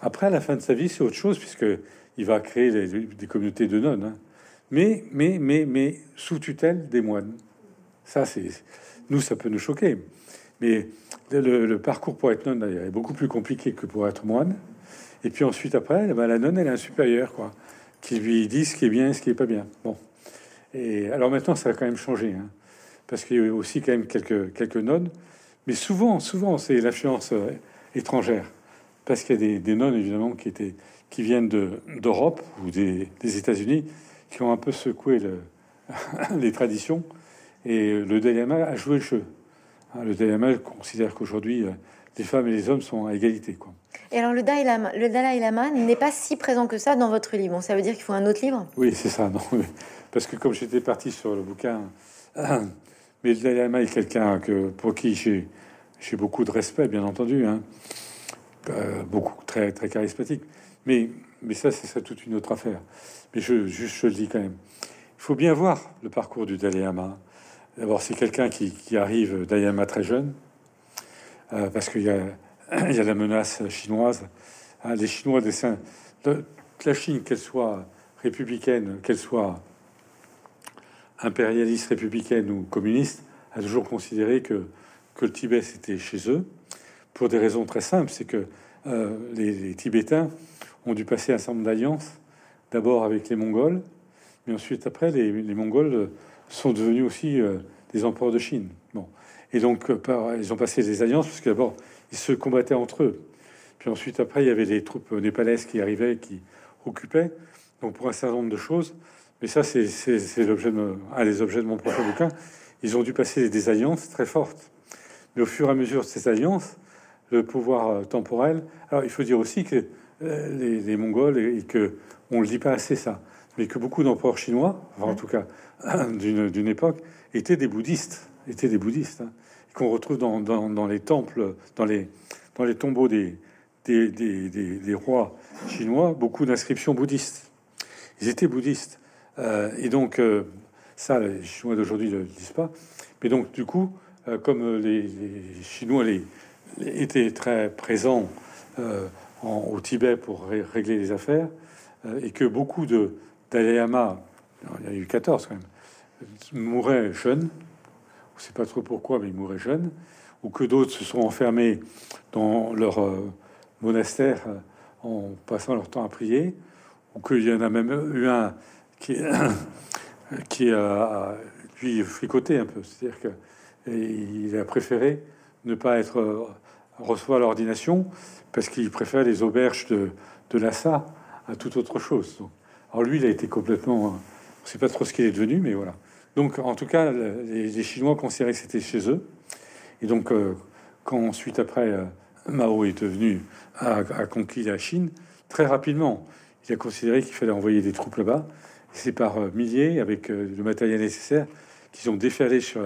après, à la fin de sa vie, c'est autre chose, puisque il va créer des communautés de nonnes. Hein mais, mais, mais, mais sous tutelle des moines. Ça, c'est nous, ça peut nous choquer. Mais le, parcours pour être nonne est beaucoup plus compliqué que pour être moine. Et puis ensuite, après, ben, la nonne, elle a un supérieur, quoi, qui lui dit ce qui est bien et ce qui est pas bien. Bon. Et alors maintenant, ça a quand même changé, hein, parce qu'il y a aussi quand même quelques, quelques nonnes. Mais souvent, souvent, c'est l'influence euh, étrangère, parce qu'il y a des, nonnes, évidemment, qui, étaient, qui viennent d'Europe ou des, États-Unis, qui ont un peu secoué le, les traditions. Et le Lama a joué le jeu. Hein, le Lama considère qu'aujourd'hui, euh, les femmes et les hommes sont à égalité. Quoi. Et alors, le Dalai Lama, le Dalai Lama n'est pas si présent que ça dans votre livre. ça veut dire qu'il faut un autre livre? Oui, c'est ça. Non, parce que comme j'étais parti sur le bouquin, mais le Dalai Lama est quelqu'un que pour qui j'ai j'ai beaucoup de respect, bien entendu, hein. Euh, beaucoup très très charismatique. Mais mais ça c'est ça toute une autre affaire. Mais je juste je le dis quand même. Il faut bien voir le parcours du Dalai Lama. D'abord, c'est quelqu'un qui, qui, arrive Dalai Lama très jeune, euh, parce qu'il y a la menace chinoise. Hein, les Chinois la Chine, qu'elle soit républicaine, qu'elle soit impérialiste, républicaine ou communiste, a toujours considéré que, que le Tibet c'était chez eux pour des raisons très simples. C'est que euh, les, Tibétains ont dû passer un certain nombre d'alliances, d'abord avec les Mongols, mais ensuite après les, Mongols sont devenus aussi euh, des empereurs de Chine. Et donc euh, par, ils ont passé des alliances parce que d'abord ils se combattaient entre eux. Puis ensuite, après, il y avait des troupes népalaises qui arrivaient, qui occupaient. Donc, pour un certain nombre de choses. Mais ça, c'est l'objet de, un des objets de mon prochain bouquin. Ils ont dû passer des alliances très fortes. Mais au fur et à mesure de ces alliances, le pouvoir euh, temporel. Alors, il faut dire aussi que euh, les, Mongols, et, que on le dit pas assez ça, mais que beaucoup d'empereurs chinois, enfin, en tout cas d'une époque, étaient des bouddhistes, étaient des bouddhistes. Hein qu'on retrouve dans, les temples, dans les, dans tombeaux des, rois chinois, beaucoup d'inscriptions bouddhistes. Ils étaient bouddhistes. Euh, et donc, euh, ça, les Chinois d'aujourd'hui ne le disent pas. Mais donc, du coup, euh, comme les, Chinois étaient très présents en, au Tibet pour régler les affaires, et que beaucoup de il y a eu 14 quand même, mouraient jeunes, on ne sait pas trop pourquoi, mais ils mouraient jeunes, ou que d'autres se sont enfermés dans leur euh, monastère euh, en passant leur temps à prier, ou qu'il y en a même eu un qui, a lui fricoté un peu, c'est-à-dire qu'il a préféré ne pas être euh, recevoir l'ordination parce qu'il préfère les auberges de, de Lassa à toute autre chose. alors lui, il a été complètement, on ne sait pas trop ce qu'il est devenu, mais voilà. Donc, en tout cas, les, Chinois considéraient que c'était chez eux. Et donc, euh, quand ensuite, après, euh, Mao est devenu à, conquis la Chine, très rapidement, il a considéré qu'il fallait envoyer des troupes là-bas. C'est par euh, milliers, avec le matériel nécessaire, qu'ils ont déferlé sur,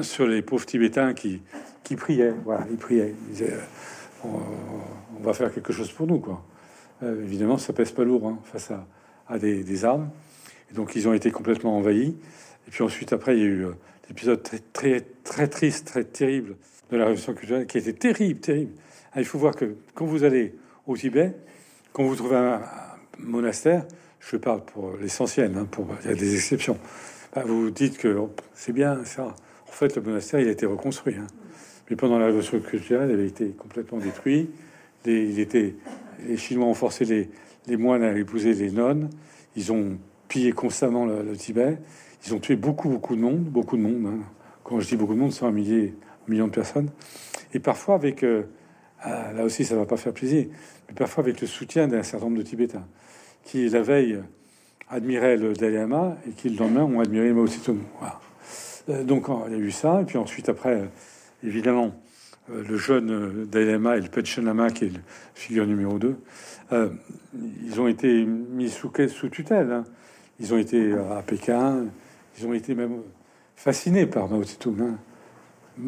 sur les pauvres Tibétains qui, qui priaient. Voilà, ils priaient. Ils disaient, on, va faire quelque chose pour nous, quoi. évidemment, ça pèse pas lourd hein, face à, des armes. Et donc, ils ont été complètement envahis. Et puis ensuite, après, il y a eu euh, l'épisode très, très, très triste, très terrible de la révolution culturelle, qui était terrible, terrible. Ah, il faut voir que quand vous allez au Tibet, quand vous trouvez un, monastère, je parle pour l'essentiel, hein, pour il y a des exceptions. Bah, vous vous dites que oh, c'est bien ça. En fait, le monastère, il a été reconstruit. Hein. Mais pendant la révolution culturelle, il avait été complètement détruit. Les, il était, les Chinois ont forcé les, les moines à épouser les nonnes. Ils ont pillé constamment le Tibet. Ils ont tué beaucoup, beaucoup de monde, beaucoup de monde. Hein. Quand je dis beaucoup de monde, c'est un millier, un million de personnes. Et parfois avec, euh, ah, là aussi, ça va pas faire plaisir, mais parfois avec le soutien d'un certain nombre de Tibétains qui la veille admiraient le Dalai Lama et qui le lendemain ont admiré Mao Tse-tung. Euh, donc il y a eu ça, et puis ensuite après, évidemment, euh, le jeune Dalai Lama et le Panchen Lama, qui est le figure numéro 2, ils ont été mis sous, sous tutelle. Hein. Ils ont été à Pékin, ils ont été même fascinés par Mao Tse-tung. Hein.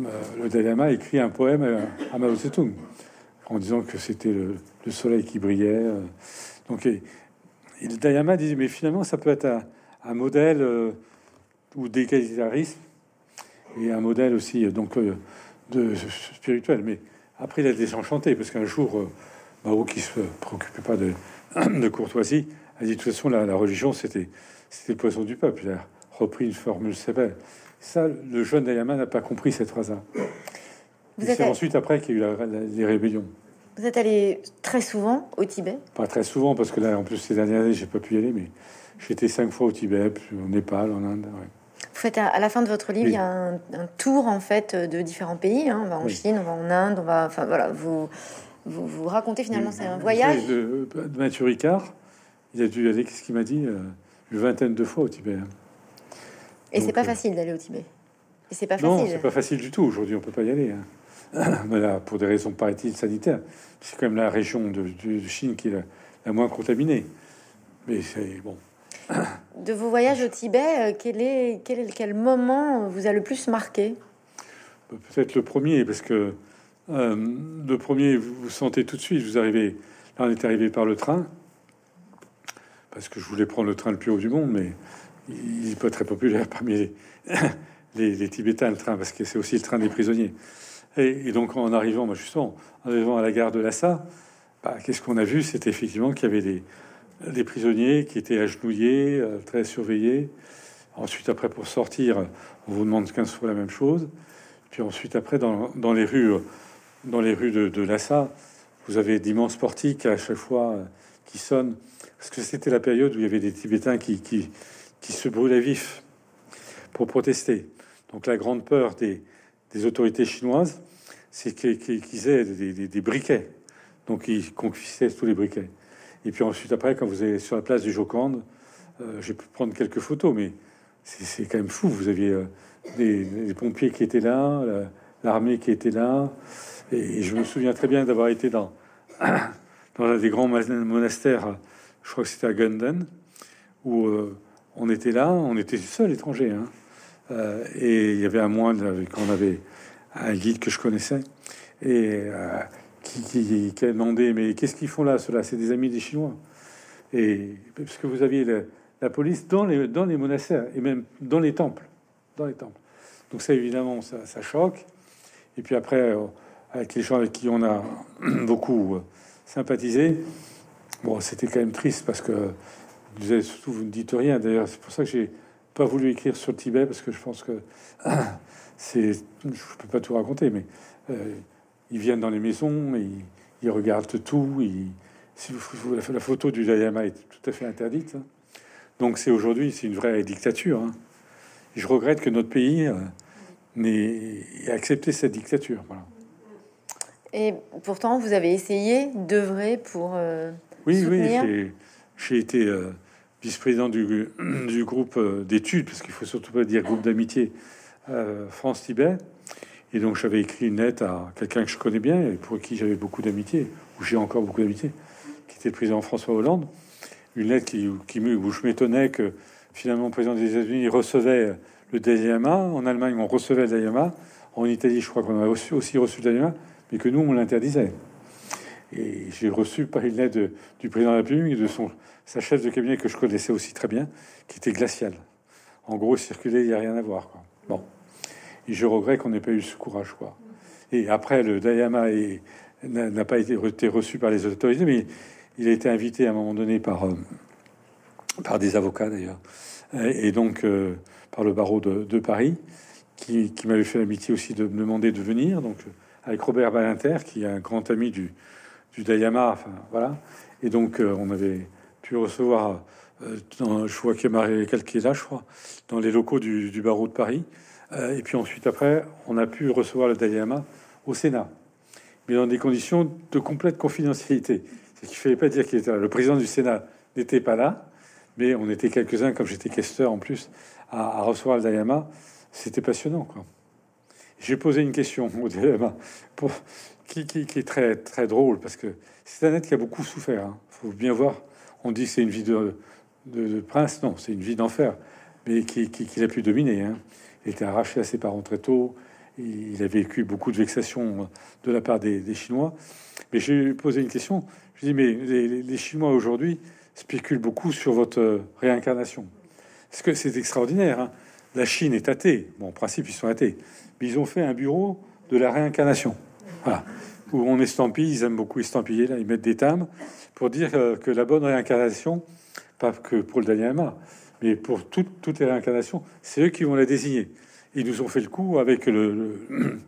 Euh, le Dalai Lama écrit un poème à Mao Tse-tung en disant que c'était le, soleil qui brillait. Euh. Donc, et, le Dalai Lama disait, mais finalement, ça peut être un, modèle euh, ou d'égalitarisme et un modèle aussi donc de spirituel. Mais après, il a désenchanté parce qu'un jour, Mao, qui se préoccupait pas de courtoisie, a dit de toute façon, la, la religion, c'était c'était le poison du peuple. Il repris une formule sévère. Ça, le jeune Dayama n'a pas compris cette phrase-là. C'est ensuite, après, qu'il y a eu les rébellions. Vous êtes allé très souvent au Tibet? Pas très souvent, parce que là, en plus, ces dernières années, j'ai pas pu y aller, mais j'étais cinq fois au Tibet, au Népal, en Inde. Vous faites à la fin de votre livre, il y a un, tour en fait de différents pays. Hein. On va en Chine, on va en Inde, on va, enfin voilà, vous vous, vous racontez finalement, c'est un voyage? De, de, Mathieu Ricard, il a dû aller. Qu'est-ce qu'il m'a dit euh, Une vingtaine de fois au Tibet. Hein. Et c'est pas euh, facile d'aller au Tibet. Et c'est pas facile. Non, c'est pas facile du tout. Aujourd'hui, on peut pas y aller. Hein. là, pour des raisons, paraît-il, sanitaires. C'est quand même la région de, Chine qui est la, moins contaminée. Mais c'est bon. de vos voyages au Tibet, quel est quel, quel moment vous a le plus marqué? Peut-être le premier, parce que le premier, vous sentez tout de suite, vous arrivez, là on est arrivé par le train, parce que je voulais prendre le train le plus haut du monde, mais il n'est pas très populaire parmi les, Tibétains, le train, parce que c'est aussi le train des prisonniers. Et, donc, en arrivant, justement, en arrivant à la gare de Lhasa, bah, qu'est-ce qu'on a vu? C'était effectivement qu'il y avait des, prisonniers qui étaient agenouillés, euh, très surveillés. Ensuite, après, pour sortir, on vous demande 15 fois la même chose. Puis ensuite, après, dans, dans les rues, dans les rues de, de Lhasa, vous avez d'immenses portiques à chaque fois euh, qui sonnent. Parce que c'était la période où il y avait des Tibétains qui, se brûlaient vifs pour protester. Donc la grande peur des, autorités chinoises, c'est qu'ils aient des, briquets. Donc ils confisquaient tous les briquets. Et puis ensuite, après, quand vous êtes sur la place du Joconde, euh, j'ai pu prendre quelques photos, mais c'est quand même fou. Vous aviez euh, des, pompiers qui étaient là, l'armée qui était là. Et, je me souviens très bien d'avoir été dans un des grands monastères je crois que c'était à Gunden, où euh, on était là, on était seul étranger, hein. euh, et il y avait un moine avec on avait un guide que je connaissais et euh, qui, qui, a demandé mais qu'est-ce qu'ils font là Cela, c'est des amis des Chinois. Et parce que vous aviez la, police dans les dans les monastères et même dans les temples, dans les temples. Donc ça évidemment ça, ça choque. Et puis après avec les gens avec qui on a beaucoup sympathisé, Bon, c'était quand même triste parce que vous avez, surtout vous ne dites rien. D'ailleurs, c'est pour ça que j'ai pas voulu écrire sur le Tibet parce que je pense que c'est, je peux pas tout raconter, mais euh, ils viennent dans les maisons, et ils, regardent tout. Ils, si vous, la, photo du Dalai Lama est tout à fait interdite. Hein. Donc c'est aujourd'hui, c'est une vraie dictature. Hein. je regrette que notre pays euh, n'ait accepté cette dictature. Et pourtant, vous avez essayé d'œuvrer pour euh, oui, oui, j'ai été euh, vice-président du, du, groupe euh, d'études, parce qu'il faut surtout pas dire groupe d'amitié euh, France-Tibet. Et donc j'avais écrit une lettre à quelqu'un que je connais bien et pour qui j'avais beaucoup d'amitié, ou j'ai encore beaucoup d'amitié, qui était le président François Hollande. Une lettre qui, qui où je m'étonnais que finalement le président des États-Unis recevait le Dalai En Allemagne, on recevait le Dalai En Italie, je crois qu'on avait aussi, reçu le Dalai mais que nous, on l'interdisait. Et j'ai reçu par une lettre du président de la République et de son, sa chef de cabinet que je connaissais aussi très bien, qui était glacial. En gros, circuler, il n'y a rien à voir. Bon. Et je regrette qu'on n'ait pas eu ce courage. Quoi. Et après, le Dayama n'a pas été, reçu par les autorités, mais il a été invité à un moment donné par, euh, par des avocats d'ailleurs, et, donc euh, par le barreau de, Paris, qui, m'avait fait l'amitié aussi de me demander de venir. Donc, avec Robert Valinter, qui est un grand ami du, du Dayama, voilà. Et donc euh, on avait pu recevoir, euh, dans, je vois qu'il y a Marie qui est là, je crois, dans les locaux du, barreau de Paris. Euh, et puis ensuite après, on a pu recevoir le Dayama au Sénat, mais dans des conditions de complète confidentialité. Ce qui ne fallait pas dire qu'il était là. Le président du Sénat n'était pas là, mais on était quelques-uns, comme j'étais questeur en plus, à, recevoir le Dayama. C'était passionnant, quoi. J'ai posé une question au Dayama pour qui, est très très drôle parce que c'est un être qui a beaucoup souffert. Hein. faut bien voir. On dit que c'est une vie de, prince, non, c'est une vie d'enfer, mais qui, qui, a pu dominer. Hein. Il était arraché à ses parents très tôt. Il a vécu beaucoup de vexations de la part des, Chinois. Mais j'ai posé une question. Je dis mais les, Chinois aujourd'hui spéculent beaucoup sur votre réincarnation. Parce que c'est extraordinaire. Hein. La Chine est athée. Bon, en principe, ils sont athées. Mais ils ont fait un bureau de la réincarnation. Où on estampille, ils aiment beaucoup estampiller, là, ils mettent des timbres pour dire euh, que la bonne réincarnation, pas que pour le Dalai mais pour toutes les réincarnations, c'est eux qui vont la désigner. Ils nous ont fait le coup avec le,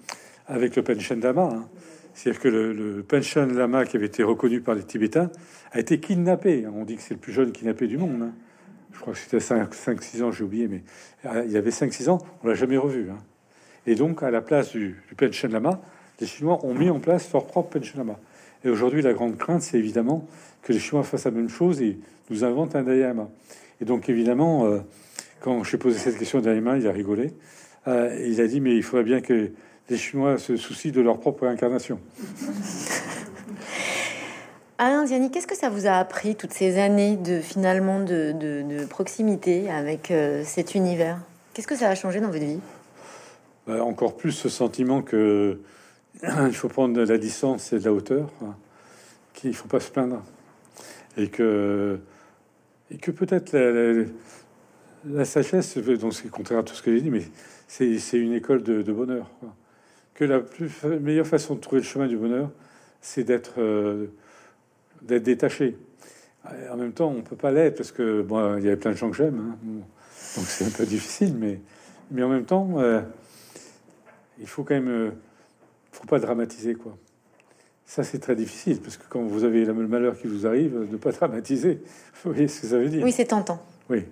avec le Panchen Lama. Hein. C'est-à-dire que le, le Lama, qui avait été reconnu par les Tibétains, a été kidnappé. On dit que c'est le plus jeune kidnappé du monde. Hein. Je crois que c'était 5-6 ans, j'ai oublié, mais euh, il y avait 5-6 ans, on l'a jamais revu. Hein. Et donc, à la place du, du Lama, les Chinois ont mis en place leur propre Penchenama. Et aujourd'hui, la grande crainte, c'est évidemment que les Chinois fassent la même chose et nous inventent un Dayama. Et donc, évidemment, euh, quand j'ai posé cette question à Dayama, il a rigolé. Euh, il a dit, mais il faudrait bien que les Chinois se soucient de leur propre incarnation. Alain Diani, qu'est-ce que ça vous a appris toutes ces années de finalement de, proximité avec euh, cet univers? Qu'est-ce que ça a changé dans votre vie? Bah, Encore plus ce sentiment que il faut prendre de la distance et de la hauteur, hein, qu'il faut pas se plaindre, et que et que peut-être la, sagesse, donc c'est contraire à tout ce que j'ai dit, mais c'est une école de, bonheur. Que la plus meilleure façon de trouver le chemin du bonheur, c'est d'être euh, détaché. En même temps, on peut pas l'être parce que bon, il y avait plein de gens que j'aime, hein. donc c'est un peu difficile, mais mais en même temps, euh, il faut quand même, euh, faut pas dramatiser quoi. Ça, c'est très difficile parce que quand vous avez le malheur qui vous arrive, ne pas dramatiser. Vous voyez ce que ça veut dire Oui, c'est tentant. Oui.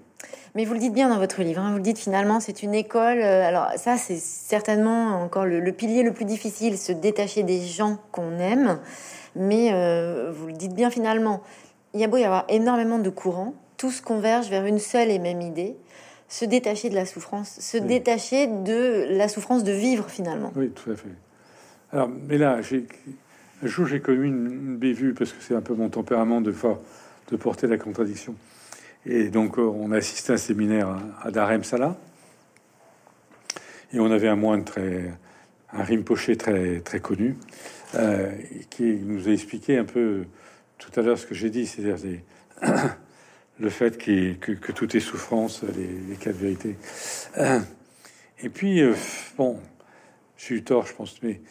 Mais vous le dites bien dans votre livre. Hein. Vous le dites finalement, c'est une école. Euh, alors ça, c'est certainement encore le, pilier le plus difficile, se détacher des gens qu'on aime. Mais euh, vous le dites bien finalement. Il y a beau y avoir énormément de courants, tous convergent vers une seule et même idée se détacher de la souffrance, se détacher de la souffrance de vivre finalement. Oui, tout à fait. Alors, mais là, un jour, j'ai connu une, bévue parce que c'est un peu mon tempérament de, de porter la contradiction. Et donc, euh, on a assisté à un séminaire à, Darem Salah. Et on avait un moine très, un rimpoché très, très connu, euh, qui nous a expliqué un peu tout à l'heure ce que j'ai dit, c'est-à-dire le fait que, que, tout est souffrance, les, les quatre vérités. Euh, et puis, bon, j'ai eu tort, je pense, mais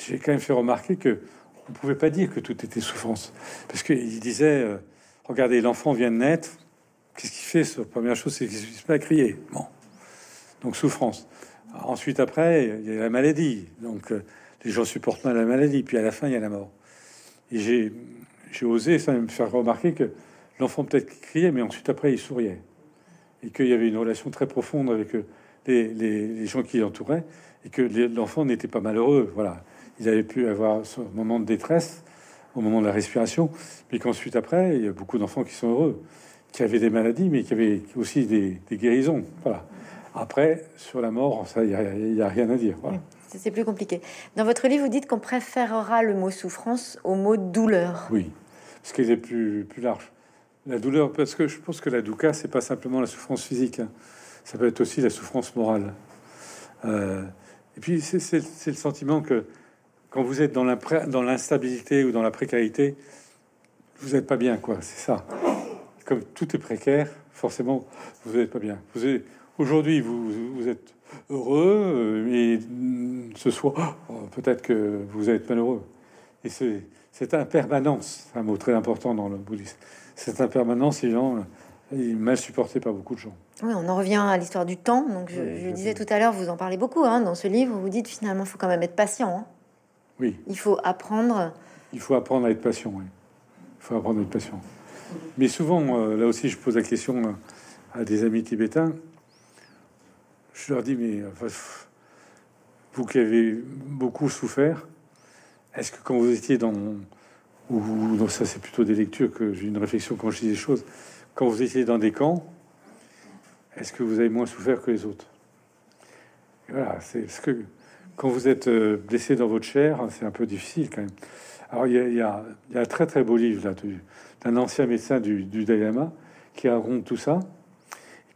j'ai quand même fait remarquer que on pouvait pas dire que tout était souffrance, parce qu'il disait, euh, regardez, l'enfant vient de naître, qu'est-ce qu'il fait? La première chose, c'est qu'il se met à crier. Bon, donc souffrance. ensuite, après, il y a la maladie, donc euh, les gens supportent mal la maladie, puis à la fin, il y a la mort. Et j'ai, osé ça me faire remarquer que l'enfant peut-être criait, mais ensuite après, il souriait, et qu'il y avait une relation très profonde avec euh, les gens qui l'entouraient, et que l'enfant n'était pas malheureux. Voilà il avait pu avoir ce moment de détresse au moment de la respiration, mais qu'ensuite après, il y a beaucoup d'enfants qui sont heureux, qui avaient des maladies, mais qui avaient aussi des, guérisons. Voilà. Après, sur la mort, ça, il n'y a, rien à dire. Voilà. C'est plus compliqué. Dans votre livre, vous dites qu'on préférera le mot souffrance au mot douleur. Oui, ce qui est plus, plus large. La douleur, parce que je pense que la douka, c'est pas simplement la souffrance physique, hein. ça peut être aussi la souffrance morale. Euh, et puis, c'est le sentiment que quand vous êtes dans l'instabilité ou dans la précarité, vous n'êtes pas bien, quoi. C'est ça. Comme tout est précaire, forcément, vous n'êtes pas bien. Aujourd'hui, vous, êtes heureux, mais euh, ce soir, oh, peut-être que vous êtes malheureux. Et cette impermanence, un mot très important dans le bouddhisme. Cette impermanence, les gens, est mal supporté par beaucoup de gens. Oui, on en revient à l'histoire du temps. Donc, je, disais tout à l'heure, vous en parlez beaucoup hein, dans ce livre. Vous dites finalement, il faut quand même être patient. Hein. Oui. Il faut apprendre. Il faut apprendre à être patient. Oui. Il faut apprendre à être patient. Mais souvent, euh, là aussi, je pose la question euh, à des amis tibétains. Je leur dis, mais vous qui avez beaucoup souffert, est-ce que quand vous étiez dans ou ça c'est plutôt des lectures que j'ai une réflexion quand je dis des choses. Quand vous étiez dans des camps, est-ce que vous avez moins souffert que les autres? Voilà, c'est ce que quand vous êtes euh, blessé dans votre chair, c'est un peu difficile quand même. Alors, il y a, un très très beau livre là d'un ancien médecin du, du Dalai Lama qui raconte tout ça,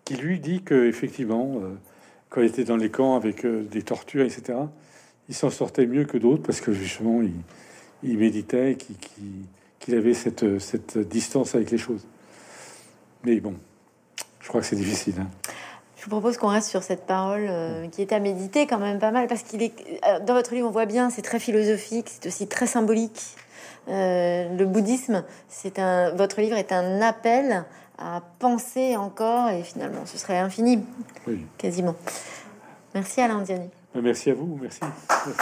qui lui dit que effectivement, euh, quand il était dans les camps avec euh, des tortures, etc., il s'en sortait mieux que d'autres parce que justement, il, méditait, qu'il avait cette distance avec les choses. Mais bon, je crois que c'est difficile. Hein. Je vous propose qu'on reste sur cette parole euh, qui est à méditer quand même pas mal, parce qu'il est euh, dans votre livre, on voit bien, c'est très philosophique, c'est aussi très symbolique. Euh, le bouddhisme, c'est un, votre livre est un appel à penser encore, et finalement, ce serait infini, quasiment. Merci Alain Diani. Merci à vous, merci. merci.